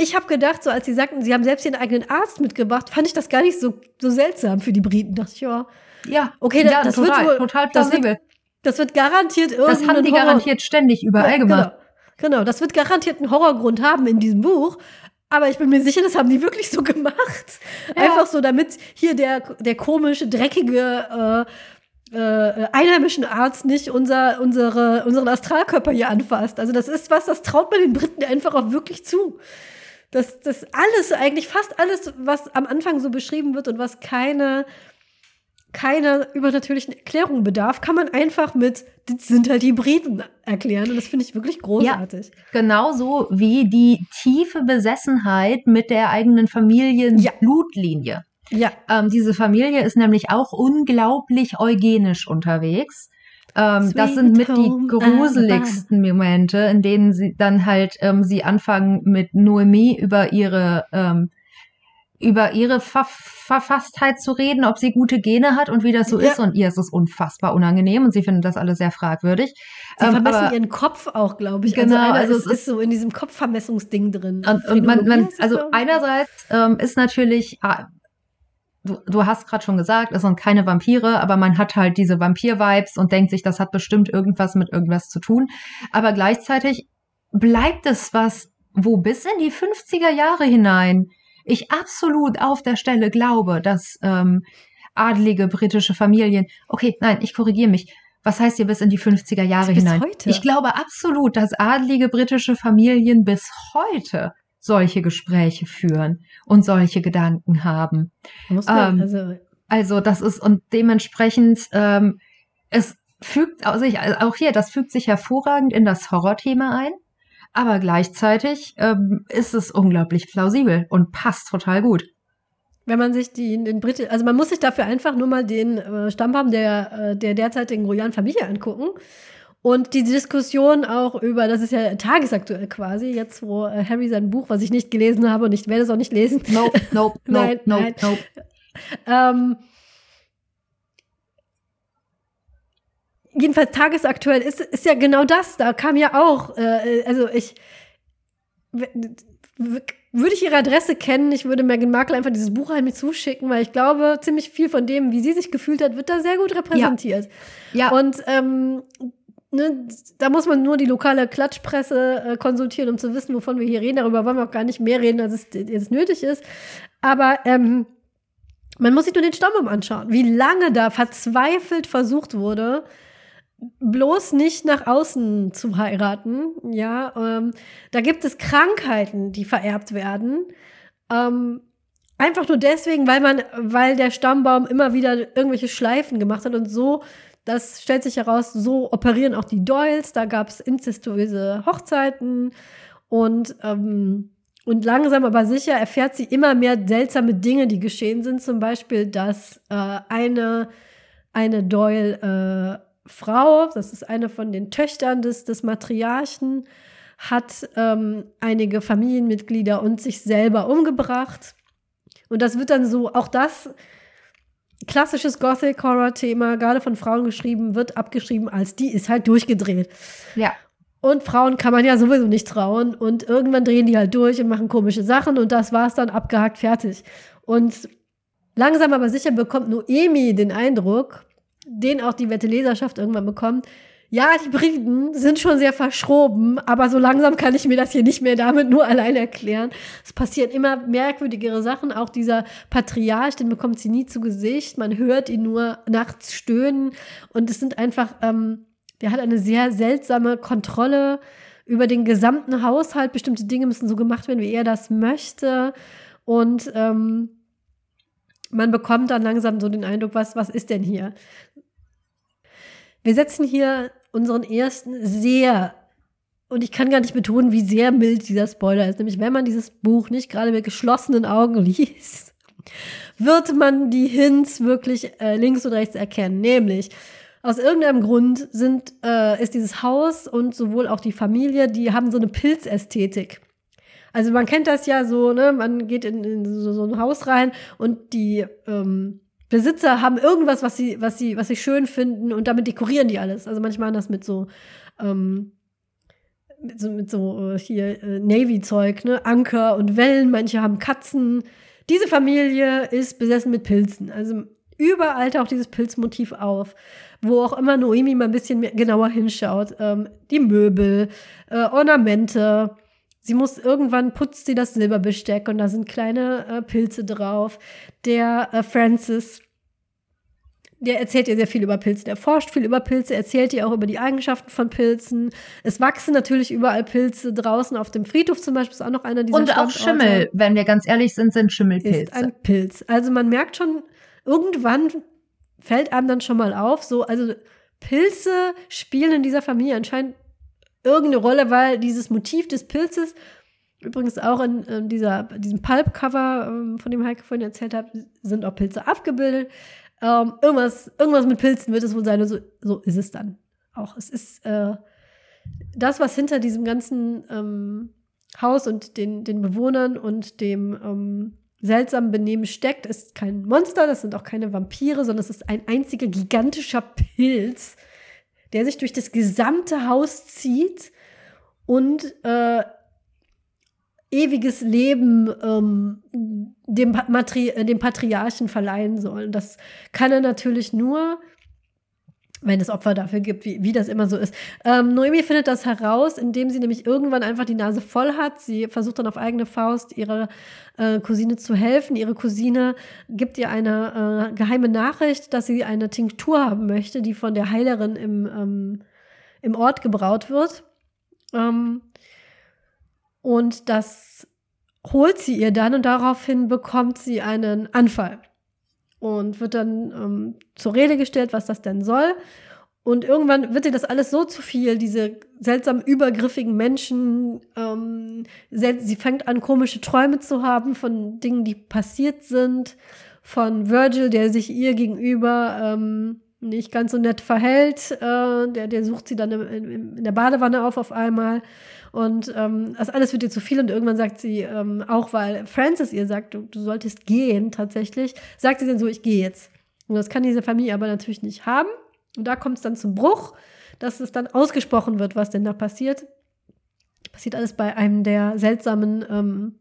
ich habe gedacht, so als sie sagten, sie haben selbst ihren eigenen Arzt mitgebracht, fand ich das gar nicht so, so seltsam für die Briten. Dachte ich, ja. Ja, okay, ja, das total, wird wohl, total plausibel. Das wird, das wird garantiert irgendwie. Das haben die Horror garantiert ständig überall ja, gemacht. Genau, genau, das wird garantiert einen Horrorgrund haben in diesem Buch. Aber ich bin mir sicher, das haben die wirklich so *laughs* gemacht. Ja. Einfach so, damit hier der, der komische, dreckige äh, äh, einheimischen Arzt nicht unser, unsere, unseren Astralkörper hier anfasst. Also das ist was, das traut man den Briten einfach auch wirklich zu dass das alles, eigentlich fast alles, was am Anfang so beschrieben wird und was keine, keine übernatürlichen Erklärungen bedarf, kann man einfach mit, das sind halt die Briten erklären. Und das finde ich wirklich großartig. Ja, genauso wie die tiefe Besessenheit mit der eigenen Familienblutlinie. Ja. ja. Ähm, diese Familie ist nämlich auch unglaublich eugenisch unterwegs. Ähm, das sind mit die gruseligsten Momente, in denen sie dann halt ähm, sie anfangen mit Noemi über ihre ähm, über ihre Ver Verfasstheit zu reden, ob sie gute Gene hat und wie das so ja. ist. Und ihr ist es unfassbar unangenehm und sie finden das alle sehr fragwürdig. Sie ähm, vermessen aber, ihren Kopf auch, glaube ich. Also genau, also, also es ist, ist, so in diesem Kopfvermessungsding drin. Und, und man, man, also einerseits ähm, ist natürlich ah, du, du hast gerade schon gesagt, es sind keine Vampire, aber man hat halt diese Vampir-Vibes und denkt sich, das hat bestimmt irgendwas mit irgendwas zu tun. Aber gleichzeitig bleibt es was, wo bis in die 50er Jahre hinein ich absolut auf der Stelle glaube, dass ähm, adlige britische Familien, okay, nein, ich korrigiere mich, was heißt hier bis in die 50er Jahre hinein? Heute. Ich glaube absolut, dass adlige britische Familien bis heute solche Gespräche führen und solche Gedanken haben. Man, ähm, also, also das ist und dementsprechend ähm, es fügt also ich, auch hier, das fügt sich hervorragend in das Horrorthema ein, aber gleichzeitig ähm, ist es unglaublich plausibel und passt total gut. Wenn man sich die, den Briten, also man muss sich dafür einfach nur mal den äh, Stammbaum der, äh, der derzeitigen royalen Familie angucken. Und die Diskussion auch über, das ist ja tagesaktuell quasi, jetzt wo äh, Harry sein Buch, was ich nicht gelesen habe und ich werde es auch nicht lesen. Nope, nope, *laughs* nein, nope, nein. nope. Ähm, jedenfalls tagesaktuell ist, ist ja genau das. Da kam ja auch, äh, also ich, würde ich ihre Adresse kennen, ich würde Meghan Markle einfach dieses Buch an mich zuschicken, weil ich glaube, ziemlich viel von dem, wie sie sich gefühlt hat, wird da sehr gut repräsentiert. Ja. Und ähm, ne, da muss man nur die lokale Klatschpresse äh, konsultieren, um zu wissen, wovon wir hier reden. Darüber wollen wir auch gar nicht mehr reden, als es jetzt nötig ist. Aber ähm, man muss sich nur den Stammbaum anschauen, wie lange da verzweifelt versucht wurde, bloß nicht nach außen zu heiraten. Ja, ähm, da gibt es Krankheiten, die vererbt werden. Ähm, einfach nur deswegen, weil man, weil der Stammbaum immer wieder irgendwelche Schleifen gemacht hat und so, das stellt sich heraus, so operieren auch die Doyles. Da gab es inzestuöse Hochzeiten und ähm, und langsam aber sicher erfährt sie immer mehr seltsame Dinge, die geschehen sind. Zum Beispiel, dass äh, eine, eine Doyle äh, Frau, das ist eine von den Töchtern des, des Matriarchen, hat ähm, einige Familienmitglieder und sich selber umgebracht. Und das wird dann so, auch das klassisches Gothic-Horror-Thema, gerade von Frauen geschrieben, wird abgeschrieben als die ist halt durchgedreht. Ja. Und Frauen kann man ja sowieso nicht trauen. Und irgendwann drehen die halt durch und machen komische Sachen und das war's dann abgehakt, fertig. Und langsam aber sicher bekommt Noemi den Eindruck, den auch die Wette Leserschaft irgendwann bekommt, ja, die Briten sind schon sehr verschroben, aber so langsam kann ich mir das hier nicht mehr damit nur *laughs* allein erklären. Es passieren immer merkwürdigere Sachen. Auch dieser Patriarch, den bekommt sie nie zu Gesicht. Man hört ihn nur nachts stöhnen. Und es sind einfach, ähm, der hat eine sehr seltsame Kontrolle über den gesamten Haushalt. Bestimmte Dinge müssen so gemacht werden, wie er das möchte. Und ähm, man bekommt dann langsam so den Eindruck, was, was ist denn hier? Wir setzen hier unseren ersten sehr, und ich kann gar nicht betonen, wie sehr mild dieser Spoiler ist, nämlich wenn man dieses Buch nicht gerade mit geschlossenen Augen *laughs* liest, wird man die Hints wirklich äh, links und rechts erkennen. Nämlich, aus irgendeinem Grund sind, äh, ist dieses Haus und sowohl auch die Familie, die haben so eine Pilzästhetik. Also man kennt das ja so, ne? Man geht in, in so, so, ein Haus rein und die ähm, Besitzer haben irgendwas, was sie, was sie, was sie schön finden und damit dekorieren die alles. Also manchmal das mit so, ähm, mit so, mit so äh, hier äh, Navy-Zeug, ne? Anker und Wellen, manche haben Katzen. Diese Familie ist besessen mit Pilzen. Also überall taucht dieses Pilzmotiv auf. Wo auch immer Noemi mal ein bisschen genauer hinschaut. Ähm, die Möbel, äh, Ornamente. Sie muss irgendwann putzt sie das Silberbesteck und da sind kleine äh, Pilze drauf. Der äh, Francis der erzählt ihr sehr viel über Pilze, der forscht viel über Pilze, erzählt ihr auch über die Eigenschaften von Pilzen. Es wachsen natürlich überall Pilze draußen auf dem Friedhof zum Beispiel, ist auch noch einer dieser Und auch Schimmel, wenn wir ganz ehrlich sind, sind Schimmelpilze. Ist ein Pilz. Also man merkt schon, irgendwann fällt einem dann schon mal auf, so, also Pilze spielen in dieser Familie anscheinend irgendeine Rolle, weil dieses Motiv des Pilzes Übrigens auch in, in dieser, diesem Pulp-Cover, ähm, von dem Heike vorhin erzählt hat, sind auch Pilze abgebildet. Ähm, irgendwas, irgendwas mit Pilzen wird es wohl sein so, so ist es dann auch. Es ist äh, das, was hinter diesem ganzen ähm, Haus und den, den Bewohnern und dem ähm, seltsamen Benehmen steckt, ist kein Monster, das sind auch keine Vampire, sondern es ist ein einziger gigantischer Pilz, der sich durch das gesamte Haus zieht und äh, ewiges Leben ähm, dem, Matri äh, dem Patriarchen verleihen sollen. Das kann er natürlich nur, wenn es Opfer dafür gibt, wie, wie das immer so ist. Ähm, Noemi findet das heraus, indem sie nämlich irgendwann einfach die Nase voll hat. Sie versucht dann auf eigene Faust ihrer äh, Cousine zu helfen. Ihre Cousine gibt ihr eine äh, geheime Nachricht, dass sie eine Tinktur haben möchte, die von der Heilerin im, ähm, im Ort gebraut wird. Ähm, und das holt sie ihr dann und daraufhin bekommt sie einen Anfall und wird dann ähm, zur Rede gestellt, was das denn soll. Und irgendwann wird ihr das alles so zu viel, diese seltsam übergriffigen Menschen. Ähm, sie fängt an, komische Träume zu haben von Dingen, die passiert sind. Von Virgil, der sich ihr gegenüber ähm, nicht ganz so nett verhält. Äh, der, der sucht sie dann in, in der Badewanne auf auf einmal. Und ähm, das alles wird ihr zu viel und irgendwann sagt sie, ähm, auch weil Francis ihr sagt, du, du solltest gehen tatsächlich, sagt sie dann so, ich gehe jetzt. Und das kann diese Familie aber natürlich nicht haben. Und da kommt es dann zum Bruch, dass es dann ausgesprochen wird, was denn da passiert. Passiert alles bei einem der seltsamen ähm,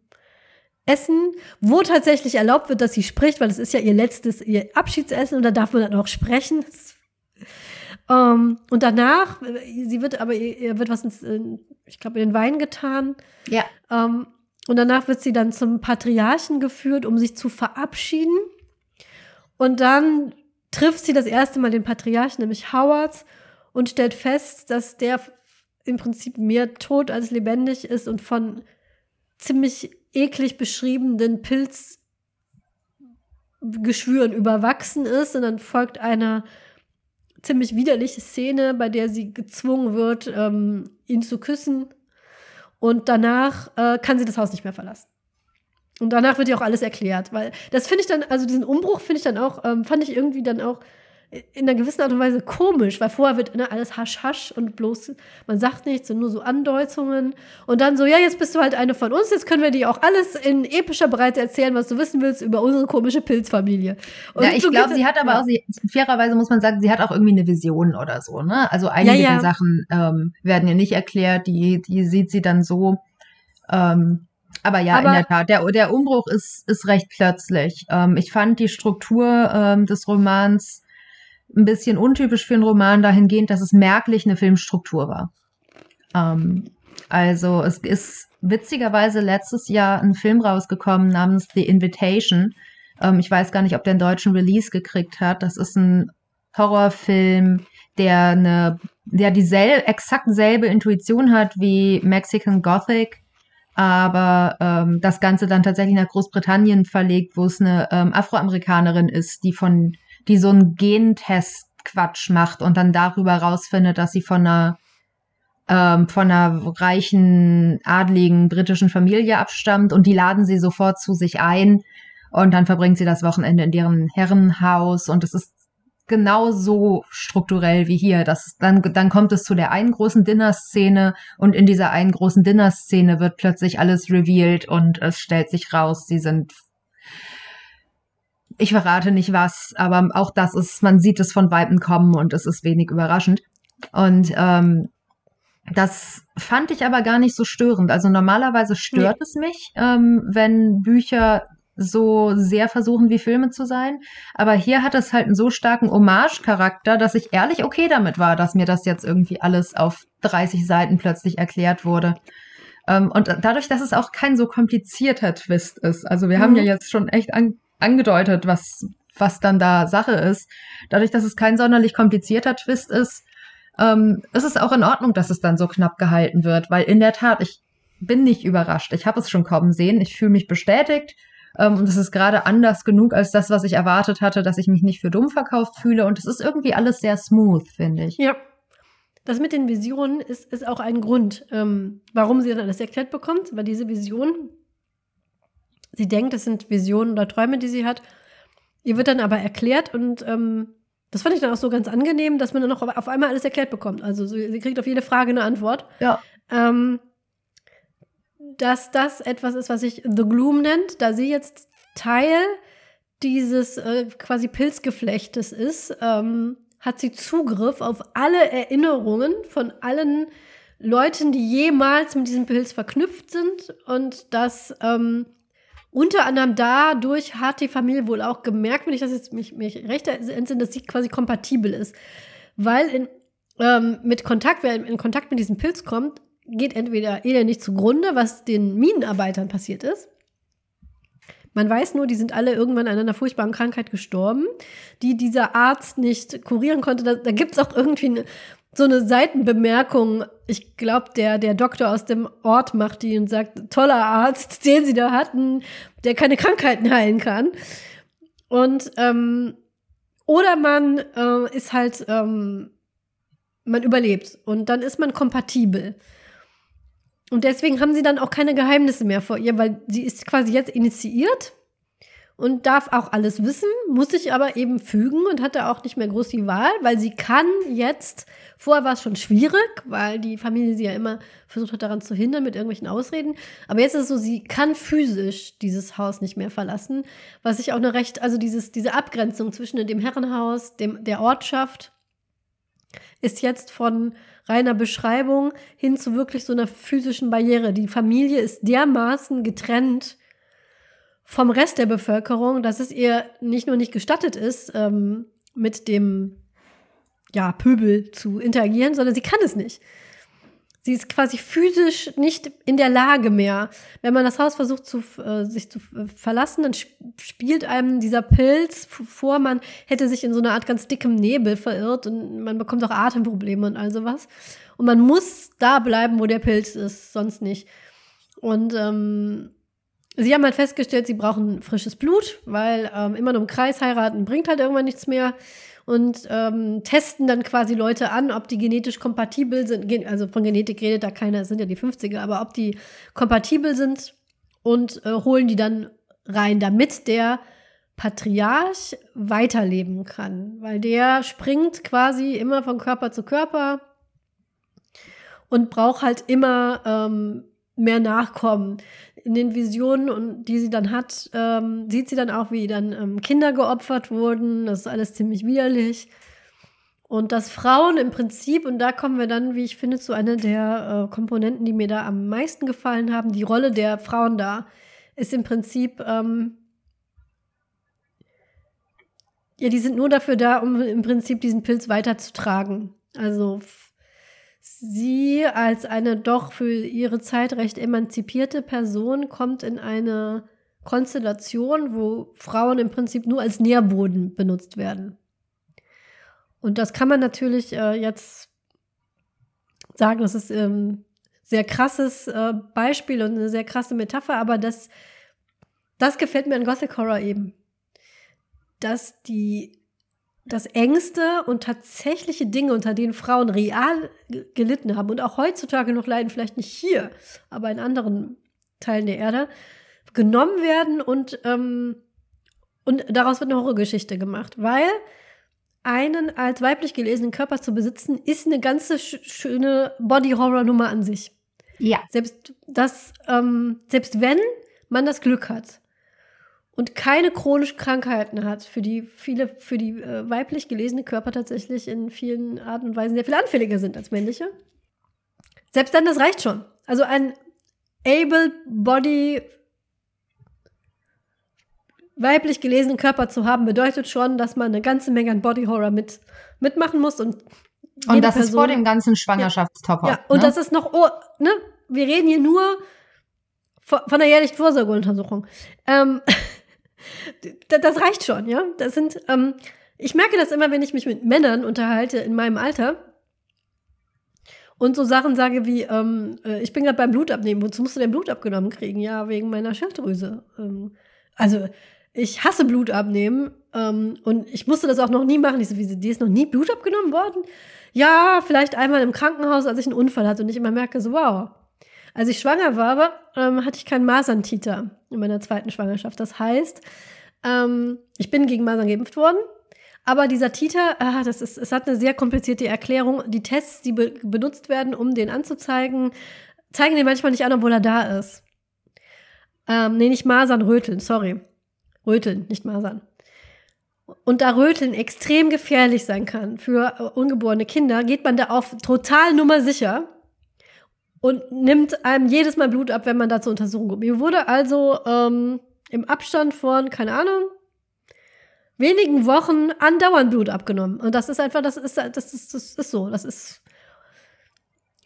Essen, wo tatsächlich erlaubt wird, dass sie spricht, weil es ist ja ihr letztes, ihr Abschiedsessen und da darf man dann auch sprechen. *laughs* Ähm, und danach, sie wird aber, ihr wird was ins, ich glaube, in den Wein getan. Ja. Ähm, und danach wird sie dann zum Patriarchen geführt, um sich zu verabschieden. Und dann trifft sie das erste Mal den Patriarchen, nämlich Howard, und stellt fest, dass der im Prinzip mehr tot als lebendig ist und von ziemlich eklig beschriebenen Pilzgeschwüren überwachsen ist. Und dann folgt eine ziemlich widerliche Szene, bei der sie gezwungen wird, ähm, ihn zu küssen und danach äh, kann sie das Haus nicht mehr verlassen. Und danach wird ihr auch alles erklärt, weil das finde ich dann, also diesen Umbruch finde ich dann auch, ähm, fand ich irgendwie dann auch in einer gewissen Art und Weise komisch, weil vorher wird ne, alles hasch hasch und bloß, man sagt nichts und nur so Andeutungen. Und dann so, ja, jetzt bist du halt eine von uns, jetzt können wir dir auch alles in epischer Breite erzählen, was du wissen willst über unsere komische Pilzfamilie. Und ja, ich glaube, sie hat aber ja. auch, sie, fairerweise muss man sagen, sie hat auch irgendwie eine Vision oder so, ne? Also einige ja, ja. Sachen ähm, werden ihr nicht erklärt, die, die sieht sie dann so. Ähm, aber ja, aber in der Tat, der, der Umbruch ist, ist recht plötzlich. Ähm, ich fand die Struktur ähm, des Romans ein bisschen untypisch für einen Roman dahingehend, dass es merklich eine Filmstruktur war. Ähm, also es ist witzigerweise letztes Jahr ein Film rausgekommen namens The Invitation. Ähm, ich weiß gar nicht, ob der einen deutschen Release gekriegt hat. Das ist ein Horrorfilm, der eine, der dieselbe, exakt selbe Intuition hat wie Mexican Gothic, aber ähm, das Ganze dann tatsächlich nach Großbritannien verlegt, wo es eine ähm, Afroamerikanerin ist, die von die so einen Gentest Quatsch macht und dann darüber rausfindet, dass sie von einer ähm, von einer reichen, adligen britischen Familie abstammt und die laden sie sofort zu sich ein und dann verbringt sie das Wochenende in deren Herrenhaus und es ist genau so strukturell wie hier. Das, dann, dann kommt es zu der einen großen Dinner-Szene und in dieser einen großen Dinner-Szene wird plötzlich alles revealed und es stellt sich raus, sie sind ich verrate nicht was, aber auch das ist, man sieht es von Weitem kommen und es ist wenig überraschend. Und ähm, das fand ich aber gar nicht so störend. Also normalerweise stört nee. es mich, ähm, wenn Bücher so sehr versuchen wie Filme zu sein. Aber hier hat es halt einen so starken Hommage-Charakter, dass ich ehrlich okay damit war, dass mir das jetzt irgendwie alles auf 30 Seiten plötzlich erklärt wurde. Ähm, und dadurch, dass es auch kein so komplizierter Twist ist. Also wir mhm. haben ja jetzt schon echt an angedeutet, was, was dann da Sache ist. Dadurch, dass es kein sonderlich komplizierter Twist ist, ähm, ist es auch in Ordnung, dass es dann so knapp gehalten wird, weil in der Tat, ich bin nicht überrascht. Ich habe es schon kommen sehen. Ich fühle mich bestätigt. Ähm, und es ist gerade anders genug als das, was ich erwartet hatte, dass ich mich nicht für dumm verkauft fühle. Und es ist irgendwie alles sehr smooth, finde ich. Ja. Das mit den Visionen ist, ist auch ein Grund, ähm, warum sie dann alles erklärt bekommt, weil diese Vision Sie denkt, es sind Visionen oder Träume, die sie hat. Ihr wird dann aber erklärt und ähm, das fand ich dann auch so ganz angenehm, dass man dann noch auf einmal alles erklärt bekommt. Also sie kriegt auf jede Frage eine Antwort. Ja. Ähm, dass das etwas ist, was sich The Gloom nennt, da sie jetzt Teil dieses äh, quasi Pilzgeflechtes ist, ähm, hat sie Zugriff auf alle Erinnerungen von allen Leuten, die jemals mit diesem Pilz verknüpft sind und dass ähm, unter anderem dadurch hat die Familie wohl auch gemerkt, wenn ich das jetzt mich, mich recht entsinne, dass sie quasi kompatibel ist. Weil in, ähm, mit Kontakt, wer in Kontakt mit diesem Pilz kommt, geht entweder er nicht zugrunde, was den Minenarbeitern passiert ist. Man weiß nur, die sind alle irgendwann an einer furchtbaren Krankheit gestorben, die dieser Arzt nicht kurieren konnte. Da, da gibt es auch irgendwie eine, so eine Seitenbemerkung. Ich glaube, der, der Doktor aus dem Ort macht die und sagt, toller Arzt, *laughs* den sie da hatten, der keine Krankheiten heilen kann. Und ähm, oder man äh, ist halt, ähm, man überlebt und dann ist man kompatibel. Und deswegen haben sie dann auch keine Geheimnisse mehr vor ihr, weil sie ist quasi jetzt initiiert und darf auch alles wissen, muss sich aber eben fügen und hat da auch nicht mehr groß die Wahl, weil sie kann jetzt, vorher war es schon schwierig, weil die Familie sie ja immer versucht hat daran zu hindern mit irgendwelchen Ausreden, aber jetzt ist es so, sie kann physisch dieses Haus nicht mehr verlassen, was ich auch eine recht, also dieses, diese Abgrenzung zwischen dem Herrenhaus, dem, der Ortschaft, ist jetzt von reiner Beschreibung hin zu wirklich so einer physischen Barriere. Die Familie ist dermaßen getrennt vom Rest der Bevölkerung, dass es ihr nicht nur nicht gestattet ist, ähm, mit dem ja, Pöbel zu interagieren, sondern sie kann es nicht. Sie ist quasi physisch nicht in der Lage mehr. Wenn man das Haus versucht, zu, äh, sich zu äh, verlassen, dann spielt einem dieser Pilz vor, man hätte sich in so einer Art ganz dickem Nebel verirrt und man bekommt auch Atemprobleme und all sowas. Und man muss da bleiben, wo der Pilz ist, sonst nicht. Und ähm, sie haben halt festgestellt, sie brauchen frisches Blut, weil ähm, immer nur im Kreis heiraten bringt halt irgendwann nichts mehr und ähm, testen dann quasi Leute an, ob die genetisch kompatibel sind. Also von Genetik redet da keiner, es sind ja die 50er, aber ob die kompatibel sind und äh, holen die dann rein, damit der Patriarch weiterleben kann. Weil der springt quasi immer von Körper zu Körper und braucht halt immer ähm, mehr Nachkommen in den Visionen, und die sie dann hat, ähm, sieht sie dann auch, wie dann ähm, Kinder geopfert wurden. Das ist alles ziemlich widerlich. Und dass Frauen im Prinzip, und da kommen wir dann, wie ich finde, zu einer der äh, Komponenten, die mir da am meisten gefallen haben, die Rolle der Frauen da ist im Prinzip, ähm, ja, die sind nur dafür da, um im Prinzip diesen Pilz weiterzutragen. Also Sie als eine doch für ihre Zeit recht emanzipierte Person kommt in eine Konstellation, wo Frauen im Prinzip nur als Nährboden benutzt werden. Und das kann man natürlich äh, jetzt sagen, das ist ähm, sehr krasses äh, Beispiel und eine sehr krasse Metapher, aber das, das gefällt mir an Gothic Horror eben. Dass die dass Ängste und tatsächliche Dinge, unter denen Frauen real gelitten haben und auch heutzutage noch leiden, vielleicht nicht hier, aber in anderen Teilen der Erde, genommen werden und, ähm, und daraus wird eine Horrorgeschichte gemacht, weil einen als weiblich gelesenen Körper zu besitzen, ist eine ganze sch schöne Body-Horror-Nummer an sich. Ja. Selbst das, ähm, selbst wenn man das Glück hat, und keine chronischen Krankheiten hat, für die viele, für die äh, weiblich gelesene Körper tatsächlich in vielen Arten und Weisen sehr viel anfälliger sind als männliche. Selbst dann, das reicht schon. Also ein able body weiblich gelesenen Körper zu haben, bedeutet schon, dass man eine ganze Menge an Body Horror mit, mitmachen muss und und das Person, ist vor dem ganzen Schwangerschaftstopper. Ja, und ne? das ist noch, oh, ne? Wir reden hier nur von, von der jährlichen Vorsorgeuntersuchung. Ähm, *laughs* das reicht schon, ja. Das sind, ähm, ich merke das immer, wenn ich mich mit Männern unterhalte in meinem Alter und so Sachen sage wie, ähm, äh, ich bin gerade beim Blutabnehmen, wozu musst du denn Blut abgenommen kriegen? Ja, wegen meiner Schilddrüse. Ähm, also, ich hasse Blut abnehmen ähm, und ich musste das auch noch nie machen. Ich so, wie, dir ist noch nie Blut abgenommen worden? Ja, vielleicht einmal im Krankenhaus, als ich einen Unfall hatte und ich immer merke so, wow. Als ich schwanger war, ähm, hatte ich keinen Maserntiter in meiner zweiten Schwangerschaft. Das heißt, ähm, ich bin gegen Masern geimpft worden. Aber dieser Titer, ah, das ist, es hat eine sehr komplizierte Erklärung. Die Tests, die be benutzt werden, um den anzuzeigen, zeigen den manchmal nicht an, obwohl er da ist. Ähm, nee, nicht Masern, Röteln, sorry. Röteln, nicht Masern. Und da Röteln extrem gefährlich sein kann für äh, ungeborene Kinder, geht man da auf total Nummer sicher und nimmt einem jedes Mal Blut ab, wenn man da zur Untersuchung kommt. Mir wurde also ähm, im Abstand von, keine Ahnung, wenigen Wochen andauernd Blut abgenommen. Und das ist einfach, das ist, das ist, das ist so. Das ist.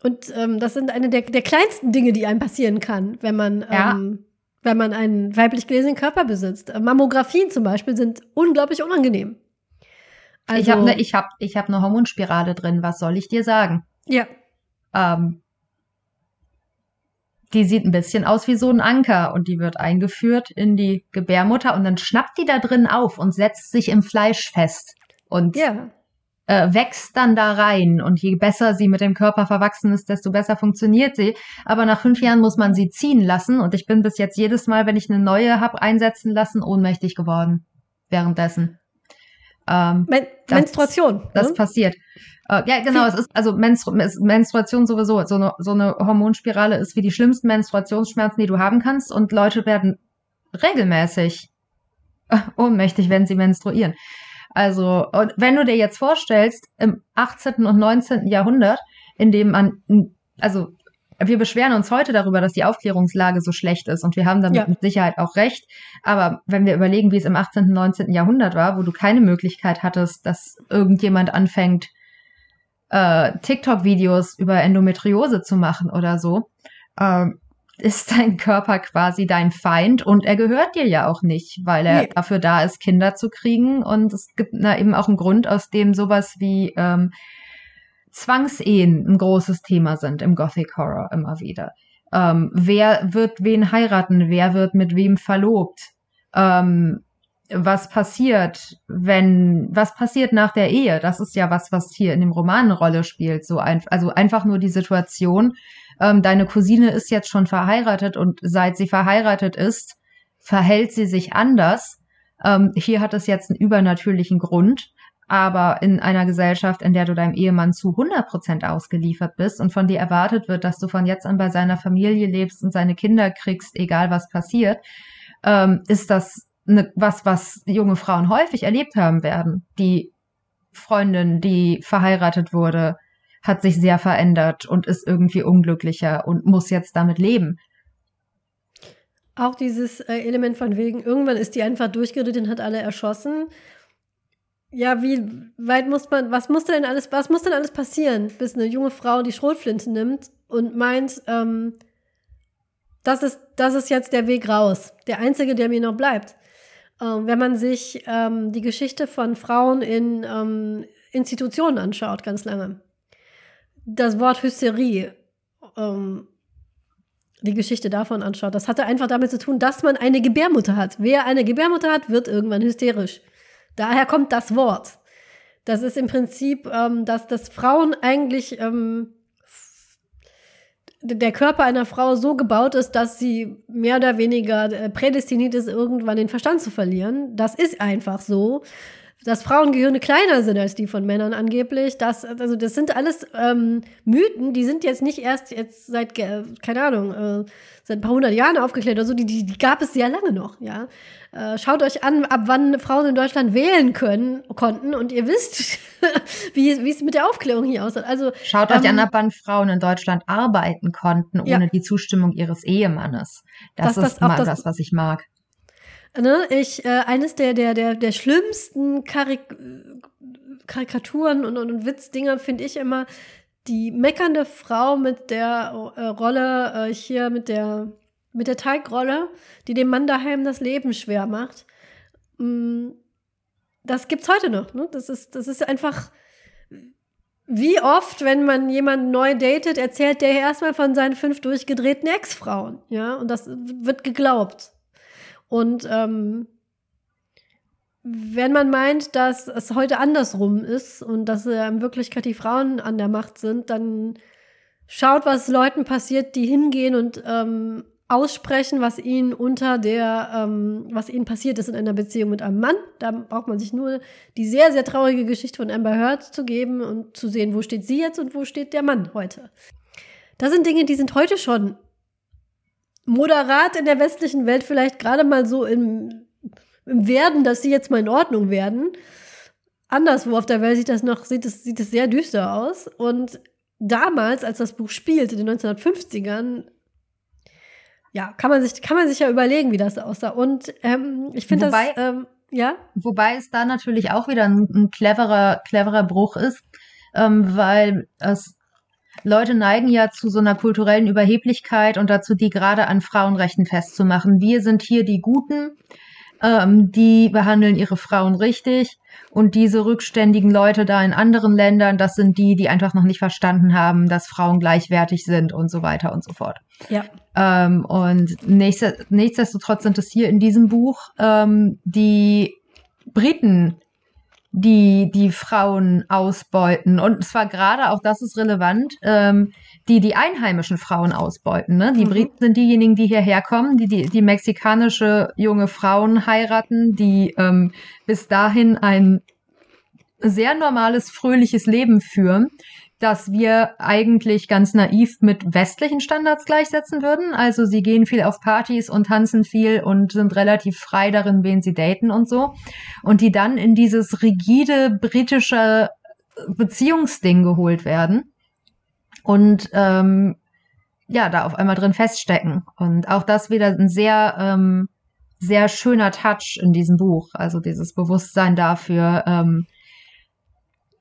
Und ähm, das sind eine der, der kleinsten Dinge, die einem passieren kann, wenn man, ja. ähm, wenn man einen weiblich gelesenen Körper besitzt. Mammografien zum Beispiel sind unglaublich unangenehm. Also, ich habe eine ich hab, ich hab ne Hormonspirale drin, was soll ich dir sagen? Ja. Ähm, die sieht ein bisschen aus wie so ein Anker und die wird eingeführt in die Gebärmutter und dann schnappt die da drin auf und setzt sich im Fleisch fest und ja. äh, wächst dann da rein. Und je besser sie mit dem Körper verwachsen ist, desto besser funktioniert sie. Aber nach fünf Jahren muss man sie ziehen lassen und ich bin bis jetzt jedes Mal, wenn ich eine neue habe einsetzen lassen, ohnmächtig geworden währenddessen. Ähm, Men das, Menstruation. Das ne? passiert. Äh, ja, genau, es ist also Menstru Menstruation sowieso. So eine, so eine Hormonspirale ist wie die schlimmsten Menstruationsschmerzen, die du haben kannst. Und Leute werden regelmäßig äh, ohnmächtig, wenn sie menstruieren. Also, und wenn du dir jetzt vorstellst, im 18. und 19. Jahrhundert, in dem man, also wir beschweren uns heute darüber, dass die Aufklärungslage so schlecht ist und wir haben damit ja. mit Sicherheit auch recht. Aber wenn wir überlegen, wie es im 18., 19. Jahrhundert war, wo du keine Möglichkeit hattest, dass irgendjemand anfängt, äh, TikTok-Videos über Endometriose zu machen oder so, äh, ist dein Körper quasi dein Feind und er gehört dir ja auch nicht, weil er nee. dafür da ist, Kinder zu kriegen. Und es gibt na eben auch einen Grund, aus dem sowas wie ähm, Zwangsehen ein großes Thema sind im Gothic Horror immer wieder. Ähm, wer wird wen heiraten? Wer wird mit wem verlobt? Ähm, was passiert, wenn, was passiert nach der Ehe? Das ist ja was, was hier in dem Roman eine Rolle spielt. So ein, also einfach nur die Situation, ähm, deine Cousine ist jetzt schon verheiratet und seit sie verheiratet ist, verhält sie sich anders. Ähm, hier hat es jetzt einen übernatürlichen Grund, aber in einer Gesellschaft, in der du deinem Ehemann zu 100 Prozent ausgeliefert bist und von dir erwartet wird, dass du von jetzt an bei seiner Familie lebst und seine Kinder kriegst, egal was passiert, ähm, ist das ne, was, was junge Frauen häufig erlebt haben werden. Die Freundin, die verheiratet wurde, hat sich sehr verändert und ist irgendwie unglücklicher und muss jetzt damit leben. Auch dieses äh, Element von wegen, irgendwann ist die einfach durchgeredet und hat alle erschossen. Ja, wie weit muss man, was muss denn alles, was muss denn alles passieren, bis eine junge Frau die Schrotflinte nimmt und meint, ähm, das ist, das ist jetzt der Weg raus. Der einzige, der mir noch bleibt. Ähm, wenn man sich ähm, die Geschichte von Frauen in ähm, Institutionen anschaut, ganz lange das Wort Hysterie, ähm, die Geschichte davon anschaut, das hatte einfach damit zu tun, dass man eine Gebärmutter hat. Wer eine Gebärmutter hat, wird irgendwann hysterisch. Daher kommt das Wort. Das ist im Prinzip, ähm, dass, dass Frauen eigentlich ähm, der Körper einer Frau so gebaut ist, dass sie mehr oder weniger äh, prädestiniert ist, irgendwann den Verstand zu verlieren. Das ist einfach so dass Frauengehirne kleiner sind als die von Männern angeblich. Das, also das sind alles ähm, Mythen, die sind jetzt nicht erst jetzt seit, keine Ahnung, äh, seit ein paar hundert Jahren aufgeklärt oder so, die, die, die gab es sehr lange noch, ja. Äh, schaut euch an, ab wann Frauen in Deutschland wählen können, konnten und ihr wisst, *laughs* wie, wie es mit der Aufklärung hier aussieht. Also, Schaut ähm, euch an, ab wann Frauen in Deutschland arbeiten konnten, ohne ja. die Zustimmung ihres Ehemannes. Das, das ist das, mal das, das, was ich mag. Ne, ich, äh, eines der, der, der, der schlimmsten Karik Karikaturen und, und, und Witzdinger finde ich immer die meckernde Frau mit der äh, Rolle, äh, hier mit der, mit der Teigrolle, die dem Mann daheim das Leben schwer macht. Mm, das gibt's heute noch. Ne? Das, ist, das ist einfach. Wie oft, wenn man jemanden neu datet, erzählt der erstmal von seinen fünf durchgedrehten Ex-Frauen, ja, und das wird geglaubt. Und ähm, wenn man meint, dass es heute andersrum ist und dass äh, in Wirklichkeit die Frauen an der Macht sind, dann schaut, was Leuten passiert, die hingehen und ähm, aussprechen, was ihnen unter der, ähm, was ihnen passiert ist in einer Beziehung mit einem Mann. Da braucht man sich nur die sehr, sehr traurige Geschichte von Amber Heard zu geben und zu sehen, wo steht sie jetzt und wo steht der Mann heute. Das sind Dinge, die sind heute schon moderat in der westlichen Welt vielleicht gerade mal so im, im Werden, dass sie jetzt mal in Ordnung werden. Anderswo auf der Welt sieht das noch, sieht es, sieht es sehr düster aus. Und damals, als das Buch spielt, in den 1950ern, ja, kann man sich, kann man sich ja überlegen, wie das aussah. Und ähm, ich finde das, ähm, ja. Wobei es da natürlich auch wieder ein, ein cleverer, cleverer Bruch ist, ähm, weil es Leute neigen ja zu so einer kulturellen Überheblichkeit und dazu, die gerade an Frauenrechten festzumachen. Wir sind hier die Guten, ähm, die behandeln ihre Frauen richtig. Und diese rückständigen Leute da in anderen Ländern, das sind die, die einfach noch nicht verstanden haben, dass Frauen gleichwertig sind und so weiter und so fort. Ja. Ähm, und nichtsdestotrotz sind es hier in diesem Buch ähm, die Briten, die die Frauen ausbeuten. Und zwar gerade, auch das ist relevant, ähm, die die einheimischen Frauen ausbeuten. Ne? Die mhm. Briten sind diejenigen, die hierher kommen, die, die die mexikanische junge Frauen heiraten, die ähm, bis dahin ein sehr normales, fröhliches Leben führen das wir eigentlich ganz naiv mit westlichen Standards gleichsetzen würden. Also sie gehen viel auf Partys und tanzen viel und sind relativ frei darin, wen sie daten und so. Und die dann in dieses rigide britische Beziehungsding geholt werden. Und ähm, ja, da auf einmal drin feststecken. Und auch das wieder ein sehr, ähm, sehr schöner Touch in diesem Buch. Also dieses Bewusstsein dafür, ähm,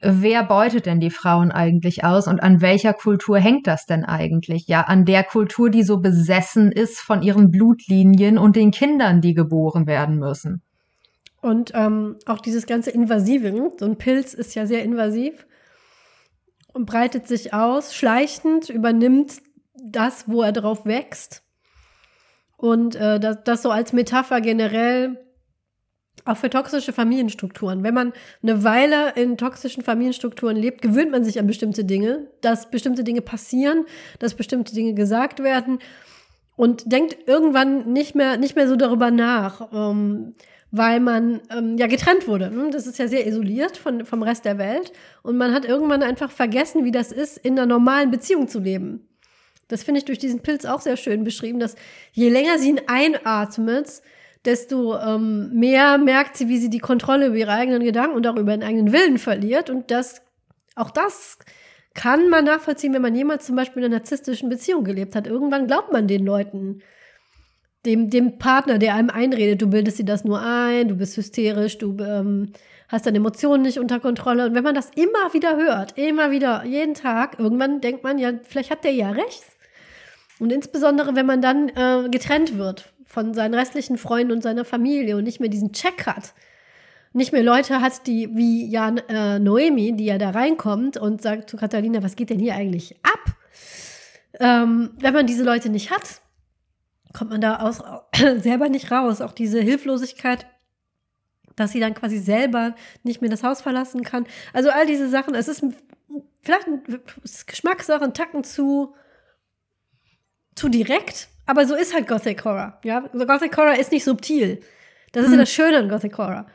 wer beutet denn die Frauen eigentlich aus und an welcher Kultur hängt das denn eigentlich? Ja, an der Kultur, die so besessen ist von ihren Blutlinien und den Kindern, die geboren werden müssen. Und ähm, auch dieses ganze Invasive, ne? so ein Pilz ist ja sehr invasiv und breitet sich aus, schleichend, übernimmt das, wo er drauf wächst. Und äh, das, das so als Metapher generell auch für toxische Familienstrukturen. Wenn man eine Weile in toxischen Familienstrukturen lebt, gewöhnt man sich an bestimmte Dinge, dass bestimmte Dinge passieren, dass bestimmte Dinge gesagt werden und denkt irgendwann nicht mehr, nicht mehr so darüber nach, ähm, weil man ähm, ja getrennt wurde. Ne? Das ist ja sehr isoliert von, vom Rest der Welt und man hat irgendwann einfach vergessen, wie das ist, in einer normalen Beziehung zu leben. Das finde ich durch diesen Pilz auch sehr schön beschrieben, dass je länger sie ihn einatmet, desto ähm, mehr merkt sie, wie sie die Kontrolle über ihre eigenen Gedanken und auch über ihren eigenen Willen verliert. Und das, auch das kann man nachvollziehen, wenn man jemals zum Beispiel in einer narzisstischen Beziehung gelebt hat. Irgendwann glaubt man den Leuten, dem, dem Partner, der einem einredet, du bildest dir das nur ein, du bist hysterisch, du ähm, hast deine Emotionen nicht unter Kontrolle. Und wenn man das immer wieder hört, immer wieder, jeden Tag, irgendwann denkt man, ja, vielleicht hat der ja recht. Und insbesondere, wenn man dann äh, getrennt wird von seinen restlichen Freunden und seiner Familie und nicht mehr diesen Check hat, nicht mehr Leute hat, die wie Jan äh, Noemi, die ja da reinkommt und sagt zu Katharina, was geht denn hier eigentlich ab? Ähm, wenn man diese Leute nicht hat, kommt man da aus, *clears throat* selber nicht raus. Auch diese Hilflosigkeit, dass sie dann quasi selber nicht mehr das Haus verlassen kann. Also all diese Sachen, es ist vielleicht ein Geschmackssache, ein Tacken zu zu direkt, aber so ist halt Gothic Horror. Ja, Gothic Horror ist nicht subtil. Das ist hm. ja das Schöne an Gothic Horror.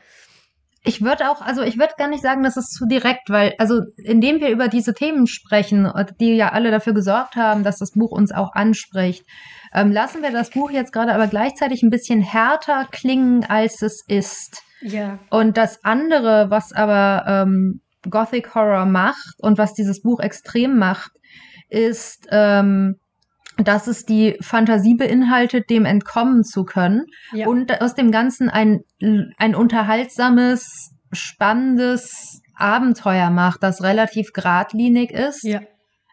Ich würde auch, also ich würde gar nicht sagen, dass es zu direkt, weil, also indem wir über diese Themen sprechen, die ja alle dafür gesorgt haben, dass das Buch uns auch anspricht, ähm, lassen wir das Buch jetzt gerade aber gleichzeitig ein bisschen härter klingen, als es ist. Ja. Und das andere, was aber ähm, Gothic Horror macht und was dieses Buch extrem macht, ist ähm, dass es die Fantasie beinhaltet, dem entkommen zu können ja. und aus dem Ganzen ein, ein unterhaltsames, spannendes Abenteuer macht, das relativ geradlinig ist. Ja.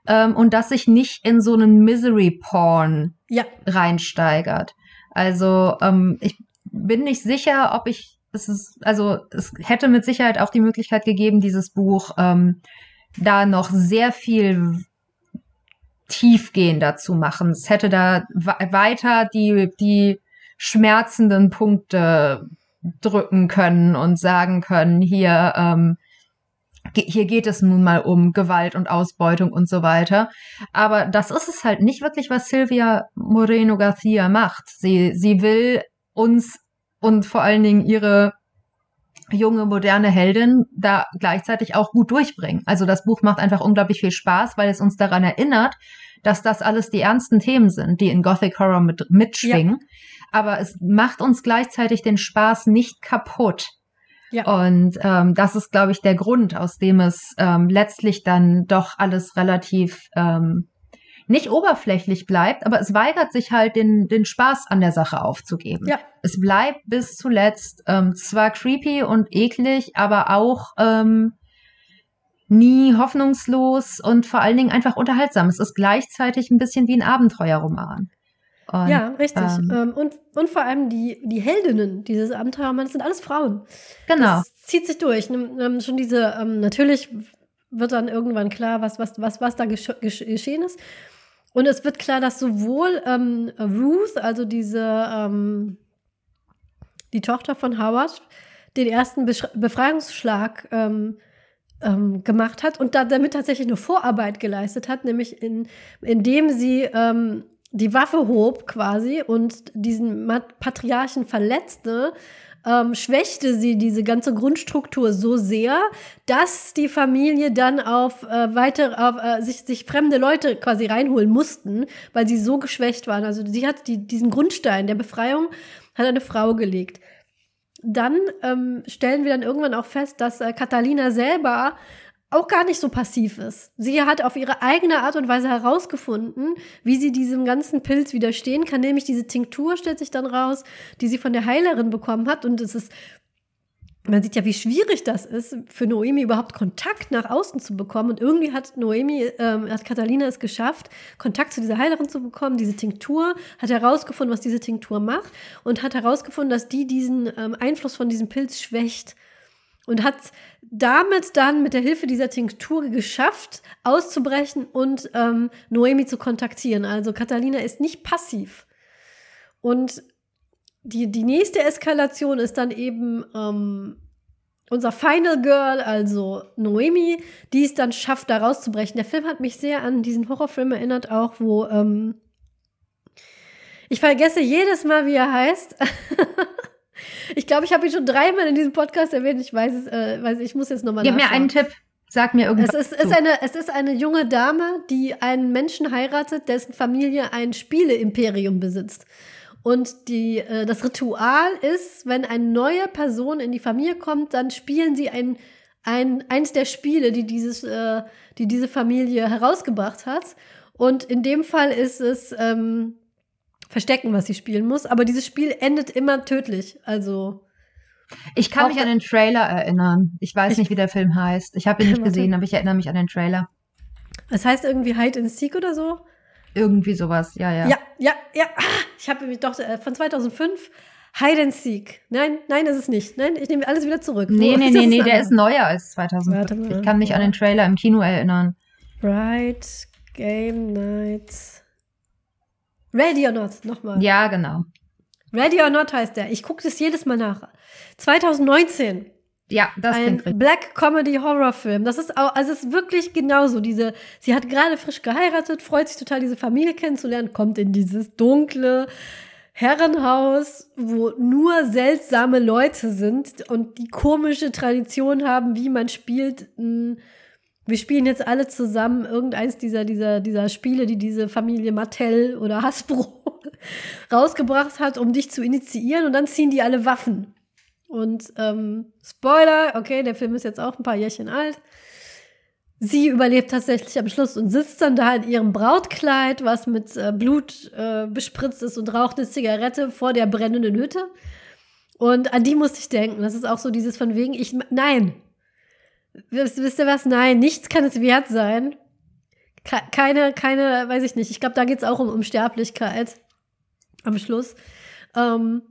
Ähm, und das sich nicht in so einen Misery-Porn ja. reinsteigert. Also ähm, ich bin nicht sicher, ob ich es ist, also es hätte mit Sicherheit auch die Möglichkeit gegeben, dieses Buch ähm, da noch sehr viel tiefgehender zu machen. Es hätte da weiter die, die schmerzenden Punkte drücken können und sagen können, hier, ähm, hier geht es nun mal um Gewalt und Ausbeutung und so weiter. Aber das ist es halt nicht wirklich, was Silvia Moreno Garcia macht. Sie, sie will uns und vor allen Dingen ihre junge, moderne Heldin da gleichzeitig auch gut durchbringen. Also das Buch macht einfach unglaublich viel Spaß, weil es uns daran erinnert, dass das alles die ernsten Themen sind, die in Gothic Horror mit, mitschwingen. Ja. Aber es macht uns gleichzeitig den Spaß nicht kaputt. Ja. Und ähm, das ist, glaube ich, der Grund, aus dem es ähm, letztlich dann doch alles relativ ähm, nicht oberflächlich bleibt, aber es weigert sich halt, den, den Spaß an der Sache aufzugeben. Ja. Es bleibt bis zuletzt ähm, zwar creepy und eklig, aber auch ähm, nie hoffnungslos und vor allen Dingen einfach unterhaltsam. Es ist gleichzeitig ein bisschen wie ein Abenteuerroman. Und, ja, richtig. Ähm, ähm, und, und vor allem die, die Heldinnen dieses Abenteuerromans sind alles Frauen. Genau. Das zieht sich durch. Ähm, schon diese, ähm, natürlich wird dann irgendwann klar, was, was, was, was da gesch geschehen ist. Und es wird klar, dass sowohl ähm, Ruth, also diese ähm, die Tochter von Howard, den ersten Besch Befreiungsschlag ähm, ähm, gemacht hat und da, damit tatsächlich eine Vorarbeit geleistet hat, nämlich in, indem sie ähm, die Waffe hob quasi und diesen Patriarchen verletzte, ähm, schwächte sie diese ganze Grundstruktur so sehr, dass die Familie dann auf äh, weitere, auf, äh, sich, sich fremde Leute quasi reinholen mussten, weil sie so geschwächt waren. Also sie hat die, diesen Grundstein der Befreiung hat eine Frau gelegt. Dann ähm, stellen wir dann irgendwann auch fest, dass äh, Catalina selber auch gar nicht so passiv ist. Sie hat auf ihre eigene Art und Weise herausgefunden, wie sie diesem ganzen Pilz widerstehen kann, nämlich diese Tinktur stellt sich dann raus, die sie von der Heilerin bekommen hat. Und es ist man sieht ja, wie schwierig das ist, für Noemi überhaupt Kontakt nach außen zu bekommen. Und irgendwie hat Noemi, ähm, hat Catalina es geschafft, Kontakt zu dieser Heilerin zu bekommen, diese Tinktur, hat herausgefunden, was diese Tinktur macht. Und hat herausgefunden, dass die diesen ähm, Einfluss von diesem Pilz schwächt und hat damit dann mit der Hilfe dieser Tinktur geschafft, auszubrechen und ähm, Noemi zu kontaktieren. Also Catalina ist nicht passiv. Und die, die nächste Eskalation ist dann eben ähm, unser Final Girl, also Noemi, die es dann schafft, da rauszubrechen. Der Film hat mich sehr an diesen Horrorfilm erinnert, auch wo ähm, ich vergesse jedes Mal, wie er heißt. *laughs* Ich glaube, ich habe ihn schon dreimal in diesem Podcast erwähnt. Ich weiß es, äh, weiß, ich muss jetzt nochmal Gib mir einen Tipp. Sag mir irgendwas. Es ist, ist eine, es ist eine junge Dame, die einen Menschen heiratet, dessen Familie ein Spiele-Imperium besitzt. Und die, äh, das Ritual ist, wenn eine neue Person in die Familie kommt, dann spielen sie ein, ein, eins der Spiele, die, dieses, äh, die diese Familie herausgebracht hat. Und in dem Fall ist es ähm, verstecken, was sie spielen muss. Aber dieses Spiel endet immer tödlich. Also. Ich kann mich an den Trailer erinnern. Ich weiß ich, nicht, wie der Film heißt. Ich habe ihn nicht *laughs* gesehen, aber ich erinnere mich an den Trailer. Das heißt irgendwie Hide and Seek oder so? Irgendwie sowas, ja, ja. Ja, ja, ja. Ah, ich habe mich doch äh, von 2005 Hide and Seek. Nein, nein, ist es nicht. Nein, ich nehme alles wieder zurück. Nee, Wo nee, nee, nee, der ist neuer als 2005. Ich kann mich an den Trailer im Kino erinnern. Bright Game Nights. Ready or Not, nochmal. Ja, genau. Ready or Not heißt der. Ich gucke das jedes Mal nach. 2019. Ja, das ein Black Comedy Horror Film. Das ist auch, also es ist wirklich genauso. Diese, sie hat gerade frisch geheiratet, freut sich total, diese Familie kennenzulernen, kommt in dieses dunkle Herrenhaus, wo nur seltsame Leute sind und die komische Tradition haben, wie man spielt. Mh, wir spielen jetzt alle zusammen irgendeins dieser, dieser, dieser Spiele, die diese Familie Mattel oder Hasbro *laughs* rausgebracht hat, um dich zu initiieren und dann ziehen die alle Waffen. Und ähm, Spoiler, okay, der Film ist jetzt auch ein paar Jährchen alt. Sie überlebt tatsächlich am Schluss und sitzt dann da in ihrem Brautkleid, was mit äh, Blut äh, bespritzt ist und raucht eine Zigarette vor der brennenden Hütte. Und an die musste ich denken. Das ist auch so dieses von wegen, ich, nein, Wisst, wisst ihr was? Nein, nichts kann es wert sein. Keine, keine, weiß ich nicht. Ich glaube, da geht es auch um Unsterblichkeit am Schluss. Ähm,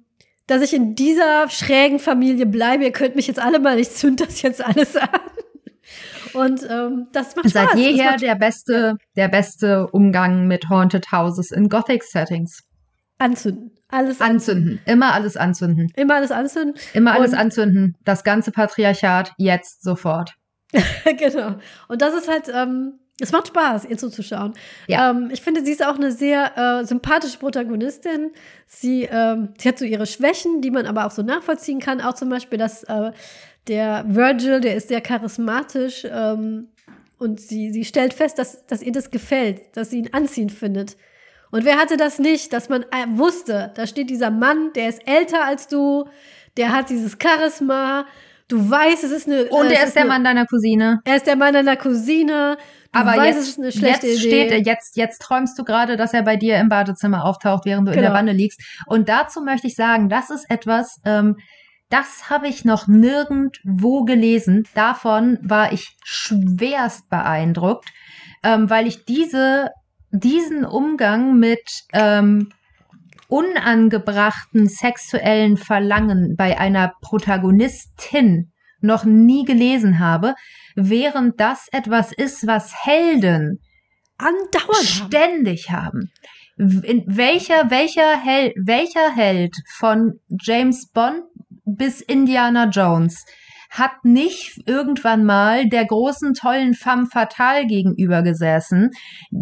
dass ich in dieser schrägen Familie bleibe. Ihr könnt mich jetzt alle mal, ich zünd das jetzt alles an. Und ähm, das macht Seit Spaß. jeher macht der beste, der beste Umgang mit Haunted Houses in Gothic Settings. Anzünden. Alles anzünden. anzünden. Immer alles anzünden. Immer alles anzünden. Immer alles und anzünden. Das ganze Patriarchat jetzt sofort. *laughs* genau. Und das ist halt, ähm, es macht Spaß, ihr zuzuschauen. Ja. Ähm, ich finde, sie ist auch eine sehr äh, sympathische Protagonistin. Sie, ähm, sie hat so ihre Schwächen, die man aber auch so nachvollziehen kann. Auch zum Beispiel, dass äh, der Virgil, der ist sehr charismatisch ähm, und sie, sie stellt fest, dass, dass ihr das gefällt, dass sie ihn anziehend findet. Und wer hatte das nicht, dass man äh, wusste, da steht dieser Mann, der ist älter als du, der hat dieses Charisma, du weißt, es ist eine. Und er ist, ist der eine, Mann deiner Cousine. Er ist der Mann deiner Cousine. Du Aber weißt, jetzt, es ist eine schlechte jetzt Idee. steht, jetzt, jetzt träumst du gerade, dass er bei dir im Badezimmer auftaucht, während du genau. in der genau. Wanne liegst. Und dazu möchte ich sagen, das ist etwas, ähm, das habe ich noch nirgendwo gelesen. Davon war ich schwerst beeindruckt, ähm, weil ich diese diesen Umgang mit ähm, unangebrachten sexuellen Verlangen bei einer Protagonistin noch nie gelesen habe, während das etwas ist, was Helden andauernd ständig haben. In welcher, welcher, Hel welcher Held von James Bond bis Indiana Jones hat nicht irgendwann mal der großen, tollen femme fatale gegenüber gesessen,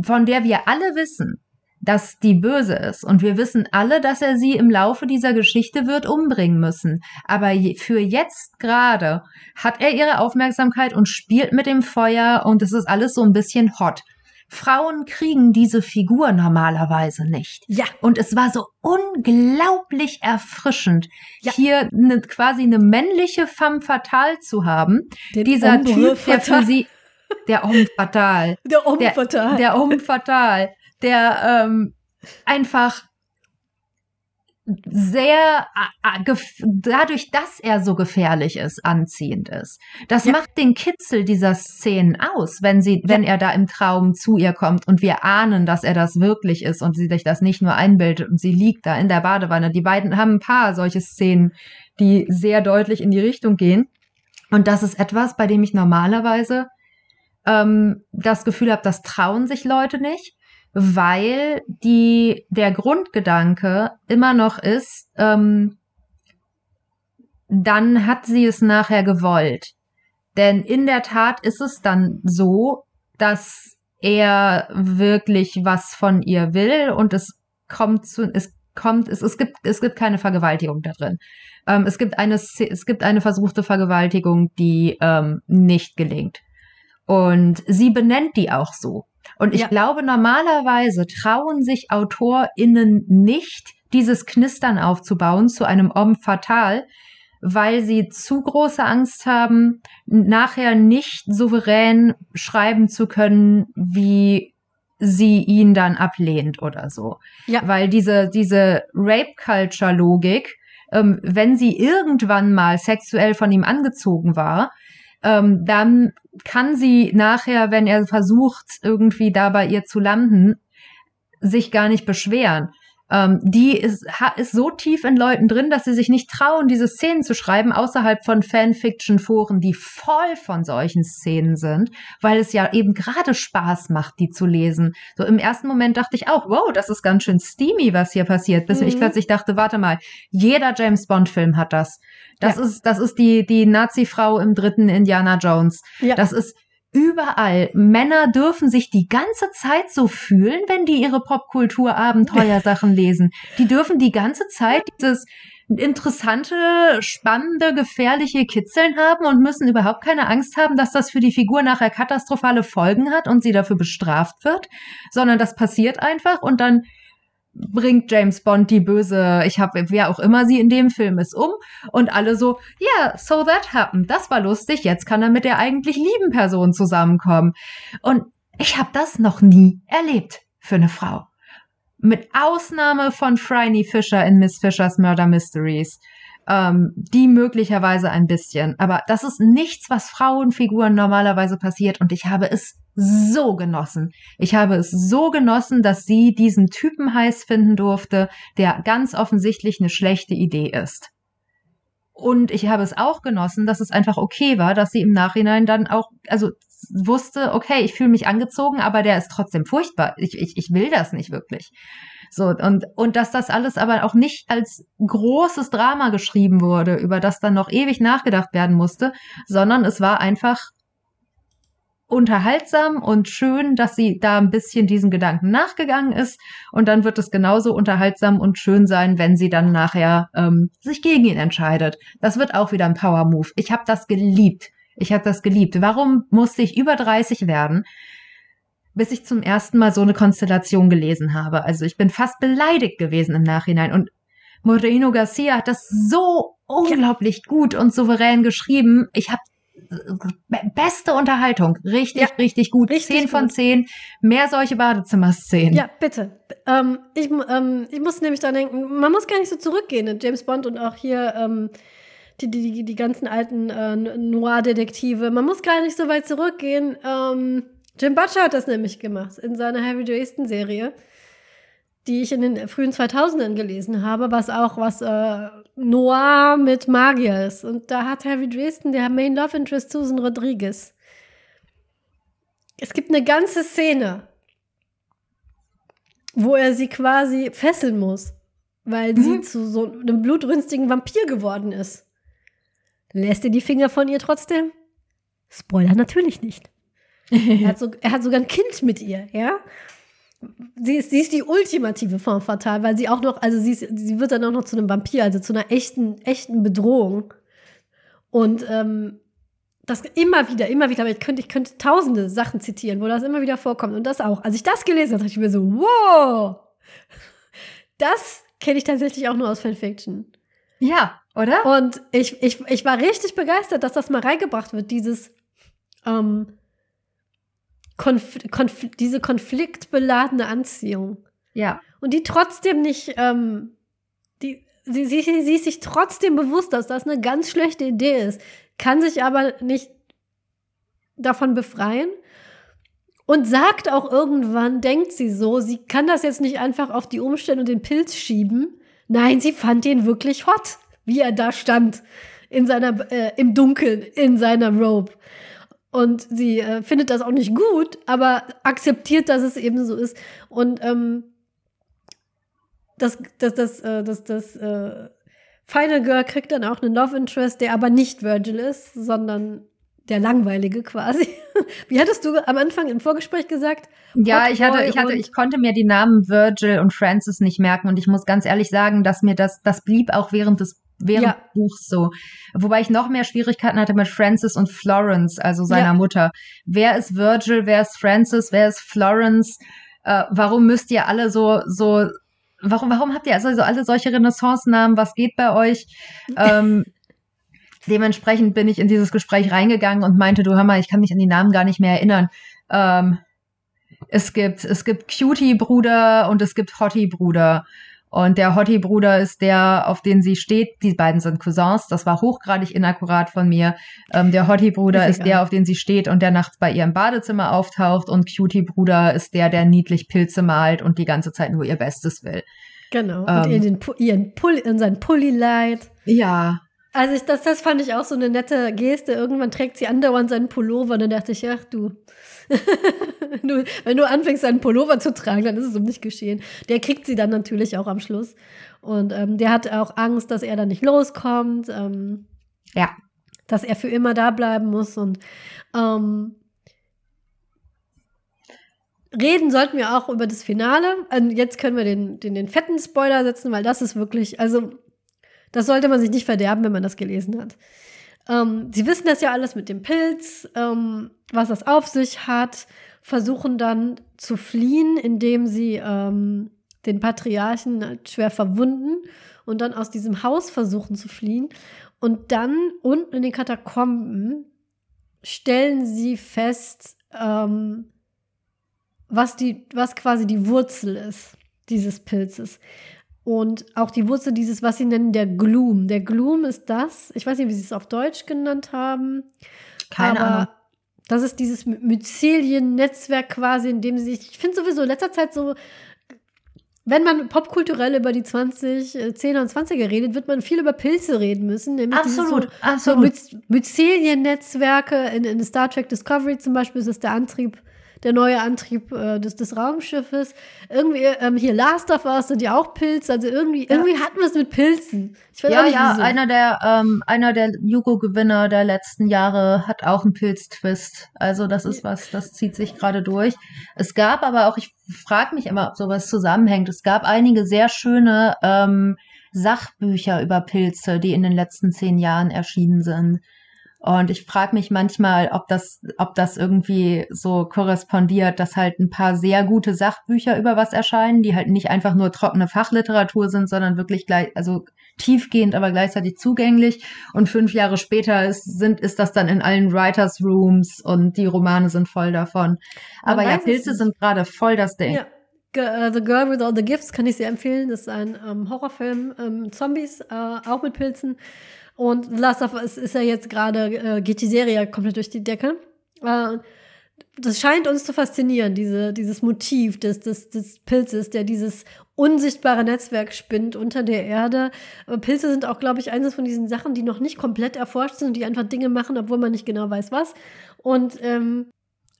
von der wir alle wissen, dass die böse ist. Und wir wissen alle, dass er sie im Laufe dieser Geschichte wird umbringen müssen. Aber für jetzt gerade hat er ihre Aufmerksamkeit und spielt mit dem Feuer und es ist alles so ein bisschen hot. Frauen kriegen diese Figur normalerweise nicht. Ja. Und es war so unglaublich erfrischend, ja. hier ne, quasi eine männliche femme fatale zu haben. Den Dieser Typ, der für sie Der Homme Fatal. *laughs* Der Homme Fatal. Der Homme Fatal. Der ähm, einfach sehr dadurch, dass er so gefährlich ist, anziehend ist. Das ja. macht den Kitzel dieser Szenen aus, wenn sie, ja. wenn er da im Traum zu ihr kommt und wir ahnen, dass er das wirklich ist und sie sich das nicht nur einbildet und sie liegt da in der Badewanne. Die beiden haben ein paar solche Szenen, die sehr deutlich in die Richtung gehen. Und das ist etwas, bei dem ich normalerweise ähm, das Gefühl habe, das trauen sich Leute nicht weil die, der Grundgedanke immer noch ist, ähm, dann hat sie es nachher gewollt. Denn in der Tat ist es dann so, dass er wirklich was von ihr will und es kommt zu, es kommt, es, es gibt, es gibt keine Vergewaltigung da drin. Ähm, es gibt eine, es gibt eine versuchte Vergewaltigung, die ähm, nicht gelingt. Und sie benennt die auch so. Und ich ja. glaube, normalerweise trauen sich AutorInnen nicht, dieses Knistern aufzubauen zu einem Homme fatal, weil sie zu große Angst haben, nachher nicht souverän schreiben zu können, wie sie ihn dann ablehnt oder so. Ja. Weil diese, diese Rape-Culture-Logik, ähm, wenn sie irgendwann mal sexuell von ihm angezogen war, ähm, dann kann sie nachher, wenn er versucht, irgendwie da bei ihr zu landen, sich gar nicht beschweren. Ähm, die ist, ist so tief in Leuten drin, dass sie sich nicht trauen, diese Szenen zu schreiben, außerhalb von Fanfiction-Foren, die voll von solchen Szenen sind, weil es ja eben gerade Spaß macht, die zu lesen. So im ersten Moment dachte ich auch, wow, das ist ganz schön steamy, was hier passiert, bis mhm. ich plötzlich dachte, warte mal, jeder James Bond-Film hat das. Das ja. ist, das ist die, die Nazi-Frau im dritten Indiana Jones. Ja. Das ist überall. Männer dürfen sich die ganze Zeit so fühlen, wenn die ihre Popkultur-Abenteuersachen *laughs* lesen. Die dürfen die ganze Zeit dieses interessante, spannende, gefährliche Kitzeln haben und müssen überhaupt keine Angst haben, dass das für die Figur nachher katastrophale Folgen hat und sie dafür bestraft wird, sondern das passiert einfach und dann bringt James Bond die böse, ich habe wer auch immer sie in dem Film ist um und alle so, yeah, so that happened. Das war lustig, jetzt kann er mit der eigentlich lieben Person zusammenkommen. Und ich habe das noch nie erlebt für eine Frau. Mit Ausnahme von Phryne Fisher in Miss Fishers Murder Mysteries. Ähm, die möglicherweise ein bisschen. Aber das ist nichts, was Frauenfiguren normalerweise passiert und ich habe es so genossen. Ich habe es so genossen, dass sie diesen Typen heiß finden durfte, der ganz offensichtlich eine schlechte Idee ist. Und ich habe es auch genossen, dass es einfach okay war, dass sie im Nachhinein dann auch, also wusste, okay, ich fühle mich angezogen, aber der ist trotzdem furchtbar. Ich, ich, ich will das nicht wirklich. So, und, und dass das alles aber auch nicht als großes Drama geschrieben wurde, über das dann noch ewig nachgedacht werden musste, sondern es war einfach unterhaltsam und schön, dass sie da ein bisschen diesen Gedanken nachgegangen ist. Und dann wird es genauso unterhaltsam und schön sein, wenn sie dann nachher ähm, sich gegen ihn entscheidet. Das wird auch wieder ein Power Move. Ich habe das geliebt. Ich habe das geliebt. Warum musste ich über 30 werden, bis ich zum ersten Mal so eine Konstellation gelesen habe? Also ich bin fast beleidigt gewesen im Nachhinein. Und Moreno Garcia hat das so unglaublich gut und souverän geschrieben. Ich habe beste Unterhaltung. Richtig, ja, richtig gut. Richtig 10 von 10. Mehr solche Badezimmer-Szenen. Ja, bitte. Ähm, ich, ähm, ich muss nämlich da denken, man muss gar nicht so zurückgehen in James Bond und auch hier ähm, die, die, die ganzen alten äh, Noir-Detektive. Man muss gar nicht so weit zurückgehen. Ähm, Jim Butcher hat das nämlich gemacht in seiner Heavy Dresden-Serie die ich in den frühen 2000ern gelesen habe, was auch was äh, Noir mit Magier ist. Und da hat Harry Dresden, der Main Love Interest Susan Rodriguez. Es gibt eine ganze Szene, wo er sie quasi fesseln muss, weil mhm. sie zu so einem blutrünstigen Vampir geworden ist. Lässt er die Finger von ihr trotzdem? Spoiler natürlich nicht. er, hat so, er hat sogar ein Kind mit ihr, ja? sie ist, sie ist die ultimative Form fatal, weil sie auch noch, also sie, ist, sie wird dann auch noch zu einem Vampir, also zu einer echten, echten Bedrohung. Und ähm, das immer wieder, immer wieder, ich könnte, ich könnte tausende Sachen zitieren, wo das immer wieder vorkommt. Und das auch. Als ich das gelesen habe, dachte ich mir so, wow, das kenne ich tatsächlich auch nur aus Fanfiction. Ja, oder? Und ich, ich, ich war richtig begeistert, dass das mal reingebracht wird, dieses, ähm, Konf Konf diese konfliktbeladene Anziehung. Ja. Und die trotzdem nicht, ähm, die, sie, sie, sie ist sich trotzdem bewusst, dass das eine ganz schlechte Idee ist, kann sich aber nicht davon befreien und sagt auch irgendwann, denkt sie so, sie kann das jetzt nicht einfach auf die Umstände und den Pilz schieben. Nein, sie fand ihn wirklich hot, wie er da stand in seiner äh, im Dunkeln in seiner Robe. Und sie äh, findet das auch nicht gut, aber akzeptiert, dass es eben so ist. Und ähm, das, das, das, äh, das, das äh, Final Girl kriegt dann auch einen Love Interest, der aber nicht Virgil ist, sondern der langweilige quasi. *laughs* Wie hattest du am Anfang im Vorgespräch gesagt? Ja, ich hatte, ich hatte, ich konnte mir die Namen Virgil und Francis nicht merken und ich muss ganz ehrlich sagen, dass mir das, das blieb auch während des während ja. Buchs so. Wobei ich noch mehr Schwierigkeiten hatte mit Francis und Florence, also seiner ja. Mutter. Wer ist Virgil? Wer ist Francis? Wer ist Florence? Äh, warum müsst ihr alle so, so, warum, warum habt ihr also alle solche Renaissance-Namen? Was geht bei euch? *laughs* Ähm, dementsprechend bin ich in dieses Gespräch reingegangen und meinte, du hör mal, ich kann mich an die Namen gar nicht mehr erinnern. Ähm, es gibt, es gibt Cutie-Bruder und es gibt Hottie-Bruder. Und der Hottie-Bruder ist der, auf den sie steht. Die beiden sind Cousins. Das war hochgradig inakkurat von mir. Ähm, der Hottie-Bruder ist, ist der, auf den sie steht und der nachts bei ihr im Badezimmer auftaucht. Und Cutie-Bruder ist der, der niedlich Pilze malt und die ganze Zeit nur ihr Bestes will. Genau. Ähm, und ihr den, ihren Pull, in sein Pulli leiht. Ja. Also ich, das, das fand ich auch so eine nette Geste. Irgendwann trägt sie andauernd seinen Pullover und dann dachte ich, ach du, *laughs* du, wenn du anfängst, einen Pullover zu tragen, dann ist es um dich geschehen. Der kriegt sie dann natürlich auch am Schluss. Und ähm, der hat auch Angst, dass er dann nicht loskommt. Ähm, ja. Dass er für immer da bleiben muss. Und ähm, reden sollten wir auch über das Finale. Und jetzt können wir den, den, den fetten Spoiler setzen, weil das ist wirklich, also das sollte man sich nicht verderben, wenn man das gelesen hat. Ähm, sie wissen das ja alles mit dem Pilz, ähm, was das auf sich hat, versuchen dann zu fliehen, indem sie ähm, den Patriarchen schwer verwunden und dann aus diesem Haus versuchen zu fliehen. Und dann unten in den Katakomben stellen sie fest, ähm, was, die, was quasi die Wurzel ist dieses Pilzes. Und auch die Wurzel dieses, was sie nennen, der Gloom. Der Gloom ist das, ich weiß nicht, wie sie es auf Deutsch genannt haben. Keine aber Ahnung. Das ist dieses Myzelien-Netzwerk quasi, in dem sie sich, ich finde sowieso in letzter Zeit so, wenn man popkulturell über die 20, 10er und 20er redet, wird man viel über Pilze reden müssen. absolut, so, absolut. So Myzelien-Netzwerke in, in Star Trek Discovery zum Beispiel ist das der Antrieb der neue Antrieb äh, des, des Raumschiffes. Irgendwie, ähm, hier Last of Us sind ja auch Pilze, also irgendwie, ja. irgendwie hatten wir es mit Pilzen. Ja, ja, wieso. einer der, ähm, einer der Jugo-Gewinner der letzten Jahre hat auch einen Pilztwist. Also das ist was, das zieht sich gerade durch. Es gab aber auch, ich frage mich immer, ob sowas zusammenhängt. Es gab einige sehr schöne ähm, Sachbücher über Pilze, die in den letzten zehn Jahren erschienen sind. Und ich frage mich manchmal, ob das, ob das irgendwie so korrespondiert, dass halt ein paar sehr gute Sachbücher über was erscheinen, die halt nicht einfach nur trockene Fachliteratur sind, sondern wirklich gleich, also tiefgehend, aber gleichzeitig zugänglich. Und fünf Jahre später ist, sind, ist das dann in allen Writers Rooms und die Romane sind voll davon. Aber ja, Pilze sind gerade voll das Ding. Ja. Uh, the Girl with All the Gifts kann ich sehr empfehlen. Das ist ein ähm, Horrorfilm, ähm, Zombies, äh, auch mit Pilzen. Und Last of Us ist ja jetzt gerade, äh, geht die Serie komplett durch die Decke. Äh, das scheint uns zu faszinieren, diese, dieses Motiv des, des, des Pilzes, der dieses unsichtbare Netzwerk spinnt unter der Erde. Aber Pilze sind auch, glaube ich, eines von diesen Sachen, die noch nicht komplett erforscht sind und die einfach Dinge machen, obwohl man nicht genau weiß, was. Und ähm,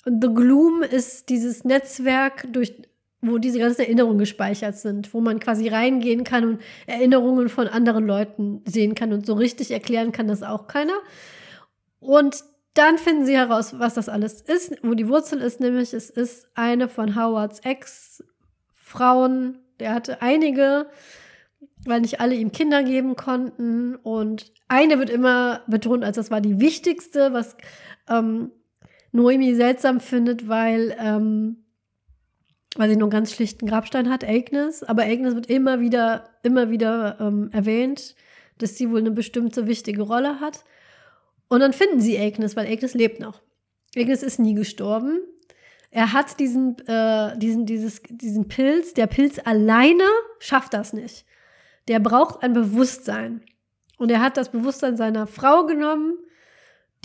The Gloom ist dieses Netzwerk, durch wo diese ganzen Erinnerungen gespeichert sind, wo man quasi reingehen kann und Erinnerungen von anderen Leuten sehen kann und so richtig erklären kann das auch keiner. Und dann finden sie heraus, was das alles ist, wo die Wurzel ist, nämlich es ist eine von Howards Ex-Frauen. Der hatte einige, weil nicht alle ihm Kinder geben konnten. Und eine wird immer betont, als das war die wichtigste, was ähm, Noemi seltsam findet, weil ähm, weil sie nur einen ganz schlichten Grabstein hat, Agnes. Aber Agnes wird immer wieder, immer wieder ähm, erwähnt, dass sie wohl eine bestimmte wichtige Rolle hat. Und dann finden sie Agnes, weil Agnes lebt noch. Agnes ist nie gestorben. er hat diesen, äh, diesen, dieses, diesen Pilz, der Pilz alleine schafft das nicht. Der braucht ein Bewusstsein. Und er hat das Bewusstsein seiner Frau genommen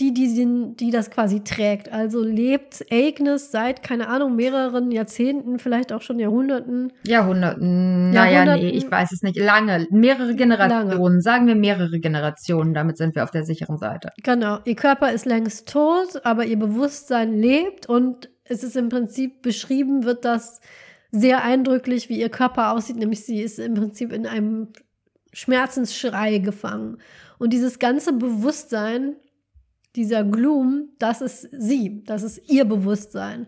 die, die, die, die das quasi trägt. Also lebt Agnes seit, keine Ahnung, mehreren Jahrzehnten, vielleicht auch schon Jahrhunderten. Jahrhunderten, naja, nee, ich weiß es nicht. Lange, mehrere Generationen, lange. sagen wir mehrere Generationen, damit sind wir auf der sicheren Seite. Genau, ihr Körper ist längst tot, aber ihr Bewusstsein lebt und es ist im Prinzip beschrieben, wird das sehr eindrücklich, wie ihr Körper aussieht, nämlich sie ist im Prinzip in einem Schmerzensschrei gefangen. Und dieses ganze Bewusstsein dieser Gloom, das ist sie, das ist ihr Bewusstsein.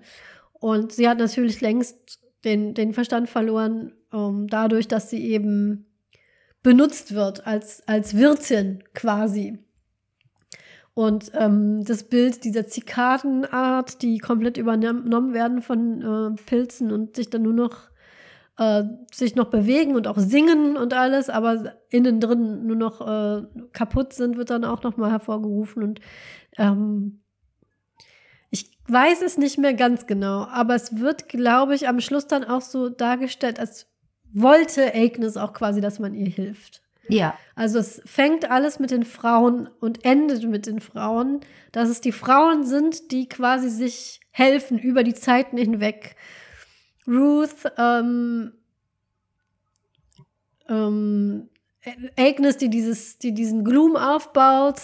Und sie hat natürlich längst den, den Verstand verloren, ähm, dadurch, dass sie eben benutzt wird als, als Wirtin quasi. Und ähm, das Bild dieser Zikadenart, die komplett übernommen werden von äh, Pilzen und sich dann nur noch äh, sich noch bewegen und auch singen und alles, aber innen drin nur noch äh, kaputt sind, wird dann auch noch mal hervorgerufen und ähm, ich weiß es nicht mehr ganz genau, aber es wird, glaube ich, am Schluss dann auch so dargestellt, als wollte Agnes auch quasi, dass man ihr hilft. Ja. Also es fängt alles mit den Frauen und endet mit den Frauen, dass es die Frauen sind, die quasi sich helfen über die Zeiten hinweg. Ruth, ähm, ähm, Agnes, die dieses, die diesen Gloom aufbaut,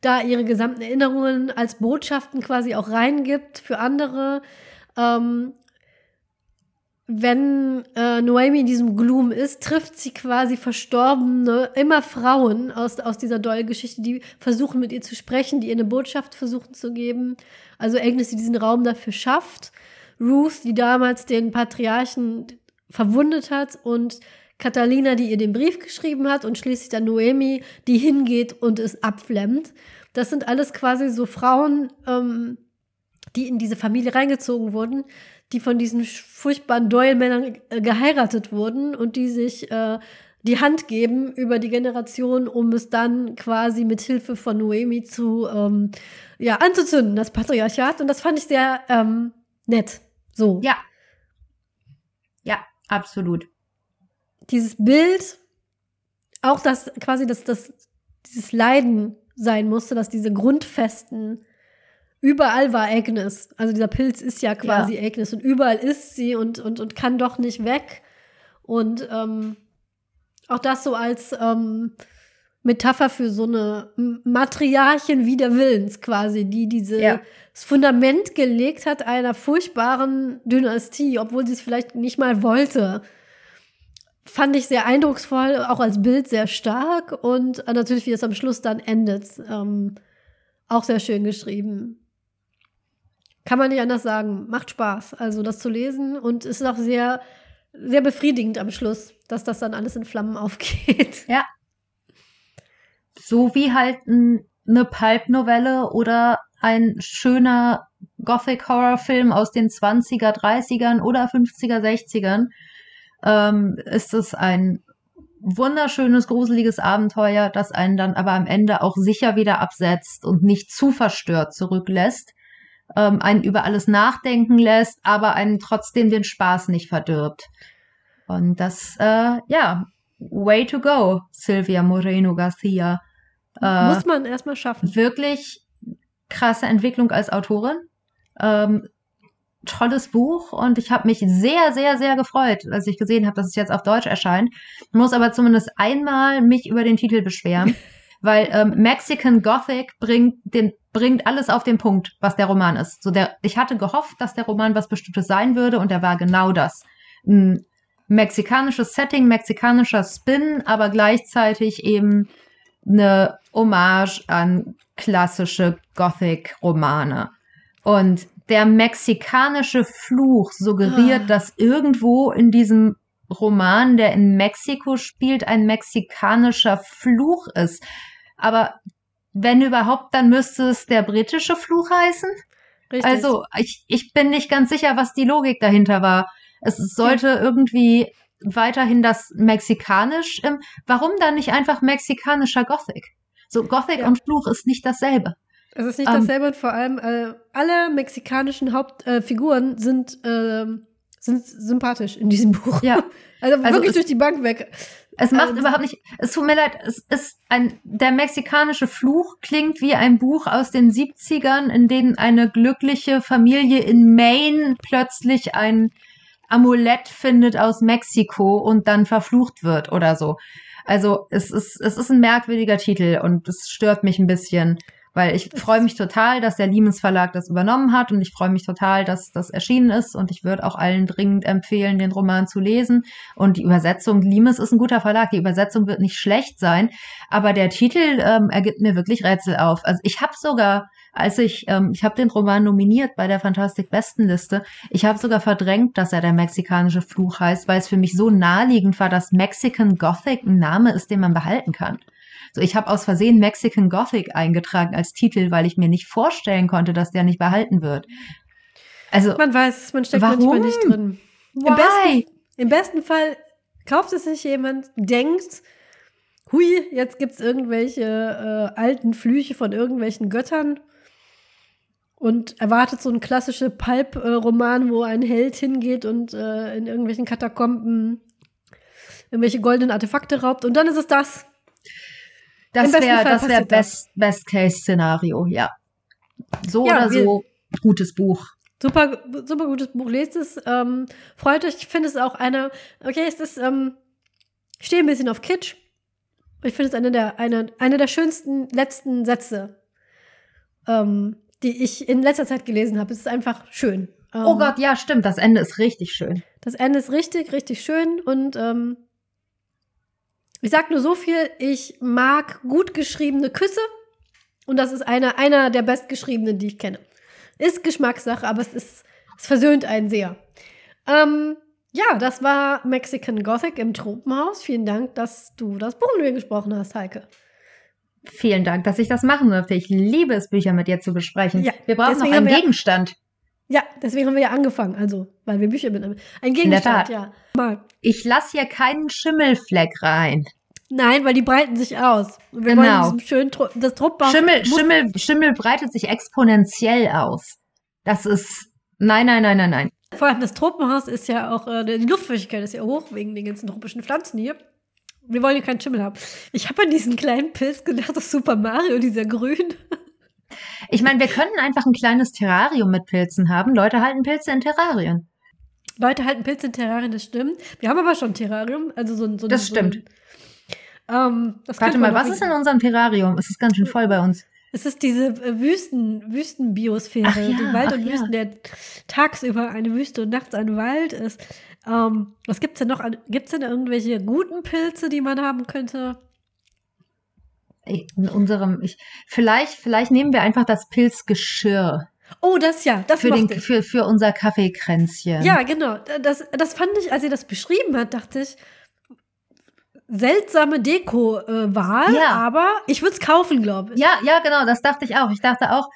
da ihre gesamten Erinnerungen als Botschaften quasi auch reingibt für andere. Ähm, wenn äh, Noemi in diesem Gloom ist, trifft sie quasi verstorbene, immer Frauen aus, aus dieser Doll-Geschichte, die versuchen mit ihr zu sprechen, die ihr eine Botschaft versuchen zu geben. Also Agnes, die diesen Raum dafür schafft. Ruth, die damals den Patriarchen verwundet hat und Catalina, die ihr den Brief geschrieben hat und schließlich dann Noemi, die hingeht und es abflemmt. Das sind alles quasi so Frauen, ähm, die in diese Familie reingezogen wurden, die von diesen furchtbaren Doyle-Männern äh, geheiratet wurden und die sich äh, die Hand geben über die Generation, um es dann quasi mit Hilfe von Noemi zu ähm, ja anzuzünden, das Patriarchat. Und das fand ich sehr ähm, nett. So. Ja. Ja, absolut. Dieses Bild, auch das quasi das, das, dieses Leiden sein musste, dass diese Grundfesten überall war Agnes. Also dieser Pilz ist ja quasi ja. Agnes und überall ist sie und, und, und kann doch nicht weg. Und ähm, auch das so als ähm, Metapher für so eine Matriarchin wider Willens quasi, die dieses ja. Fundament gelegt hat einer furchtbaren Dynastie, obwohl sie es vielleicht nicht mal wollte fand ich sehr eindrucksvoll, auch als Bild sehr stark und natürlich, wie es am Schluss dann endet, ähm, auch sehr schön geschrieben. Kann man nicht anders sagen. Macht Spaß, also das zu lesen und ist auch sehr, sehr befriedigend am Schluss, dass das dann alles in Flammen *laughs* aufgeht. Ja. So wie halt eine Pulp-Novelle oder ein schöner Gothic-Horror-Film aus den 20er, 30ern oder 50er, 60ern ähm, ist es ein wunderschönes, gruseliges Abenteuer, das einen dann aber am Ende auch sicher wieder absetzt und nicht zu verstört zurücklässt, ähm, einen über alles nachdenken lässt, aber einen trotzdem den Spaß nicht verdirbt. Und das, äh, ja, way to go, Silvia Moreno Garcia. Äh, Muss man erstmal schaffen. Wirklich krasse Entwicklung als Autorin. Ähm, tolles Buch und ich habe mich sehr, sehr, sehr gefreut, als ich gesehen habe, dass es jetzt auf Deutsch erscheint. Muss aber zumindest einmal mich über den Titel beschweren, *laughs* weil ähm, Mexican Gothic bringt, den, bringt alles auf den Punkt, was der Roman ist. So der, ich hatte gehofft, dass der Roman was Bestimmtes sein würde und er war genau das. Ein mexikanisches Setting, mexikanischer Spin, aber gleichzeitig eben eine Hommage an klassische Gothic-Romane. Und der mexikanische Fluch suggeriert, ah. dass irgendwo in diesem Roman, der in Mexiko spielt, ein mexikanischer Fluch ist. Aber wenn überhaupt, dann müsste es der britische Fluch heißen. Richtig. Also ich, ich bin nicht ganz sicher, was die Logik dahinter war. Es sollte irgendwie weiterhin das Mexikanisch. Im, warum dann nicht einfach mexikanischer Gothic? So Gothic ja. und Fluch ist nicht dasselbe. Es ist nicht Ähm, dasselbe und vor allem äh, alle mexikanischen Hauptfiguren äh, sind, ähm, sind sympathisch in diesem Buch. Ja. *laughs* Also, Also wirklich es- durch die Bank weg. Es macht Ähm, überhaupt nicht, es tut mir leid, es ist ein, der mexikanische Fluch klingt wie ein Buch aus den 70ern, in dem eine glückliche Familie in Maine plötzlich ein Amulett findet aus Mexiko und dann verflucht wird oder so. Also es ist, es ist ein merkwürdiger Titel und es stört mich ein bisschen, weil ich freue mich total, dass der Liemens Verlag das übernommen hat und ich freue mich total, dass das erschienen ist und ich würde auch allen dringend empfehlen, den Roman zu lesen. Und die Übersetzung, Limes ist ein guter Verlag, die Übersetzung wird nicht schlecht sein, aber der Titel ähm, ergibt mir wirklich Rätsel auf. Also ich habe sogar, als ich, ähm, ich habe den Roman nominiert bei der Fantastik Bestenliste, ich habe sogar verdrängt, dass er der mexikanische Fluch heißt, weil es für mich so naheliegend war, dass Mexican Gothic ein Name ist, den man behalten kann. So, ich habe aus Versehen Mexican Gothic eingetragen als Titel, weil ich mir nicht vorstellen konnte, dass der nicht behalten wird. Also, Man weiß, man steckt Warum? manchmal nicht drin. Im why? besten, Im besten Fall kauft es sich jemand, denkt, hui, jetzt gibt es irgendwelche äh, alten Flüche von irgendwelchen Göttern und erwartet so einen klassischen Pulp-Roman, wo ein Held hingeht und äh, in irgendwelchen Katakomben irgendwelche goldenen Artefakte raubt. Und dann ist es das. Das wäre das wär. Best, Best Case Szenario, ja. So Ja, oder so gutes Buch. Super, super gutes Buch. Lest es. Ähm, freut euch. Ich finde es auch eine. Okay, es ist. Ähm, ich stehe ein bisschen auf Kitsch. Ich finde es eine der, eine, eine der schönsten letzten Sätze, ähm, die ich in letzter Zeit gelesen habe. Es ist einfach schön. Ähm, Oh Gott, ja, stimmt. Das Ende ist richtig schön. Das Ende ist richtig, richtig schön und ähm, ich sag nur so viel, ich mag gut geschriebene Küsse und das ist einer, einer der bestgeschriebenen, die ich kenne. Ist Geschmackssache, aber es ist, es versöhnt einen sehr. Ähm, ja, das war Mexican Gothic im Tropenhaus. Vielen Dank, dass du das Buch mit mir gesprochen hast, Heike. Vielen Dank, dass ich das machen durfte. Ich liebe es, Bücher mit dir zu besprechen. Ja, wir brauchen noch einen Gegenstand. Ja, deswegen haben wir ja angefangen, also, weil wir Bücher mitnehmen. Ein Gegenstand, ja. Mal. Ich lasse hier keinen Schimmelfleck rein. Nein, weil die breiten sich aus. Und wir Genau. wollen Tro das Tropenhaus Schimmel, Schimmel, Schimmel breitet sich exponentiell aus. Das ist. Nein, nein, nein, nein, nein. Vor allem das Tropenhaus ist ja auch, äh, die Luftfeuchtigkeit ist ja hoch wegen den ganzen tropischen Pflanzen hier. Wir wollen hier keinen Schimmel haben. Ich habe an diesen kleinen Pilz gedacht aus Super Mario, dieser grün. *laughs* Ich meine, wir können einfach ein kleines Terrarium mit Pilzen haben. Leute halten Pilze in Terrarien. Leute halten Pilze in Terrarien, das stimmt. Wir haben aber schon ein Terrarium, also so ein. So Das so ein, stimmt. ähm, das Warte mal, was ist in unserem Terrarium? Es ist ganz schön voll bei uns. Es ist diese äh, Wüsten, Wüstenbiosphäre, ja, die Wald und ach ja. Wüsten, der tagsüber eine Wüste und nachts ein Wald ist. Ähm, was gibt's denn noch? Gibt es denn irgendwelche guten Pilze, die man haben könnte? In unserem, ich, vielleicht, vielleicht nehmen wir einfach das Pilzgeschirr Oh, das ja, das für, den, ich. für, für unser Kaffeekränzchen. Ja, genau. Das, das fand ich, als sie das beschrieben hat, dachte ich, seltsame Deko-Wahl, Ja. aber ich würde es kaufen, glaube ich. ja, ja, genau, das dachte ich auch. Ich dachte auch,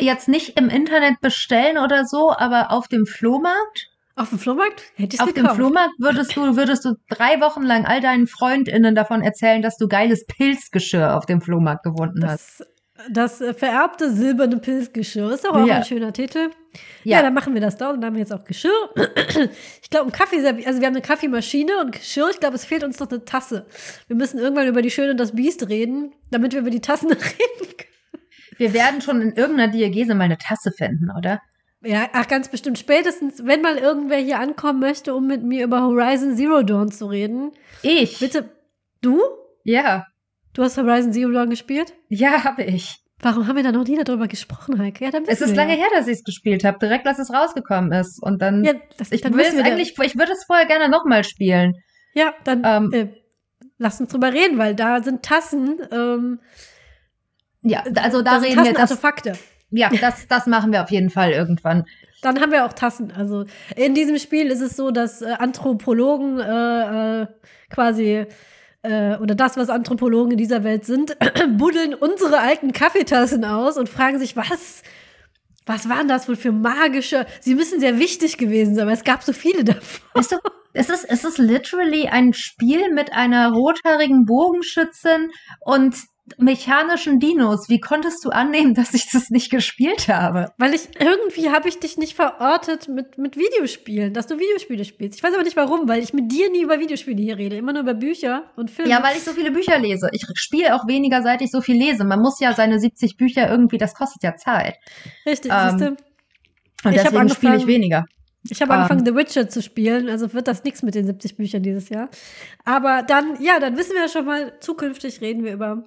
jetzt nicht im Internet bestellen oder so, aber auf dem Flohmarkt. Auf dem Flohmarkt hätte ich es Auf dem. Flohmarkt würdest du, würdest du drei Wochen lang all deinen FreundInnen davon erzählen, dass du geiles Pilzgeschirr auf dem Flohmarkt gefunden hast. Das, das äh, vererbte silberne Pilzgeschirr ist doch auch Ja. ein schöner Titel. Ja. dann machen wir das da und dann haben wir jetzt auch Geschirr. Ich glaube, ein Kaffee, also wir haben eine Kaffeemaschine und Geschirr. Ich glaube, es fehlt uns noch eine Tasse. Wir müssen irgendwann über die Schöne und das Biest reden, damit wir über die Tassen *laughs* reden können. Wir werden schon in irgendeiner Diagese mal eine Tasse finden, oder? Ja, ach, ganz bestimmt. Spätestens, wenn mal irgendwer hier ankommen möchte, um mit mir über Horizon Zero Dawn zu reden. Ich. Bitte, du? Ja. Du hast Horizon Zero Dawn gespielt? Ja, habe ich. Warum haben wir da noch nie darüber gesprochen, Heike? Ja, dann Es ist wir lange ja. her, dass ich es gespielt habe, direkt als es rausgekommen ist. Und dann. Ja, das, ich dann will es eigentlich, ich würde es vorher gerne nochmal spielen. Ja, dann Ähm, äh, lass uns drüber reden, weil da sind Tassen, ähm, Ja, also da da reden wir. Das, Tassenartefakte. Ja, das, das machen wir auf jeden Fall irgendwann. Dann haben wir auch Tassen. Also in diesem Spiel ist es so, dass äh, Anthropologen äh, äh, quasi äh, oder das, was Anthropologen in dieser Welt sind, *clears throat* buddeln unsere alten Kaffeetassen aus und fragen sich, was, was waren das wohl für magische? Sie müssen sehr wichtig gewesen sein, weil es gab so viele davon. Weißt du, es ist, es ist literally ein Spiel mit einer rothaarigen Bogenschützin und mechanischen Dinos. Wie konntest du annehmen, *laughs* dass ich das nicht gespielt habe? Weil ich irgendwie habe ich dich nicht verortet mit, mit Videospielen, dass du Videospiele spielst. Ich weiß aber nicht warum, weil ich mit dir nie über Videospiele hier rede, immer nur über Bücher und Filme. Ja, weil ich so viele Bücher lese. Ich spiele auch weniger, seit ich so viel lese. Man muss ja seine 70 Bücher irgendwie, das kostet ja Zeit. Richtig, Ähm, siehste? Und Ich deswegen spiele ich weniger. Ich habe ähm, angefangen, The Witcher zu spielen, also wird das nichts mit den 70 Büchern dieses Jahr. Aber dann, ja, dann wissen wir ja schon mal, zukünftig reden wir über,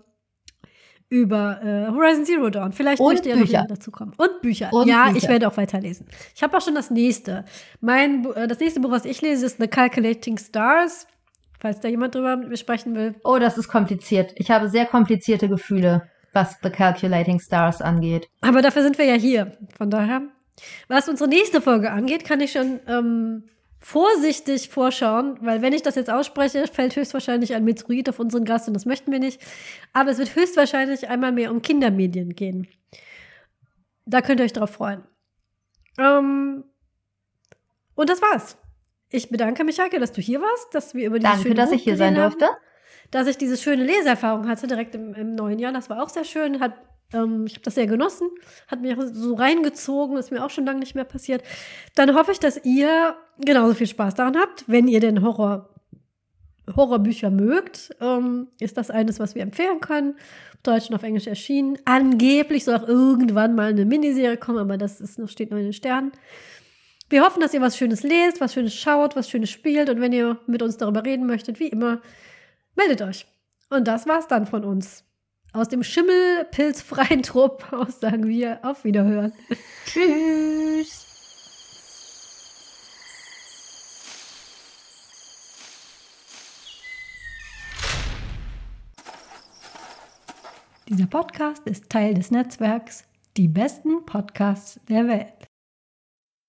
über äh, Horizon Zero Dawn. Vielleicht Und möchte ja noch Bücher. jemand dazu kommen. Und Bücher. Und ja, Bücher. ich werde auch weiterlesen. Ich habe auch schon das nächste. Mein, äh, das nächste Buch, was ich lese, ist The Calculating Stars. Falls da jemand drüber mit mir sprechen will. Oh, das ist kompliziert. Ich habe sehr komplizierte Gefühle, was The Calculating Stars angeht. Aber dafür sind wir ja hier. Von daher, was unsere nächste Folge angeht, kann ich schon ähm, vorsichtig vorschauen, weil wenn ich das jetzt ausspreche, fällt höchstwahrscheinlich ein Meteorit auf unseren Gast und das möchten wir nicht. Aber es wird höchstwahrscheinlich einmal mehr um Kindermedien gehen. Da könnt ihr euch drauf freuen. Ähm, und das war's. Ich bedanke mich, Heike, dass du hier warst, dass wir über dieses Danke, schöne dass Buch ich hier sein geredet haben durfte. dass ich diese schöne Leseerfahrung hatte, direkt im, im neuen Jahr. Das war auch sehr schön. Hat, ähm, ich habe das sehr genossen, hat mich auch so reingezogen, ist mir auch schon lange nicht mehr passiert. Dann hoffe ich, dass ihr genauso viel Spaß daran habt, wenn ihr den Horror, Horrorbücher mögt. Ähm, ist das eines, was wir empfehlen können. Deutsch und auf Englisch erschienen. Angeblich soll auch irgendwann mal eine Miniserie kommen, aber das ist noch, steht noch in den Sternen. Wir hoffen, dass ihr was Schönes lest, was Schönes schaut, was Schönes spielt. Und wenn ihr mit uns darüber reden möchtet, wie immer, meldet euch. Und das war's dann von uns. Aus dem schimmelpilzfreien *laughs* Trupp aus sagen wir auf Wiederhören. Tschüss. Dieser Podcast ist Teil des Netzwerks Die besten Podcasts der Welt.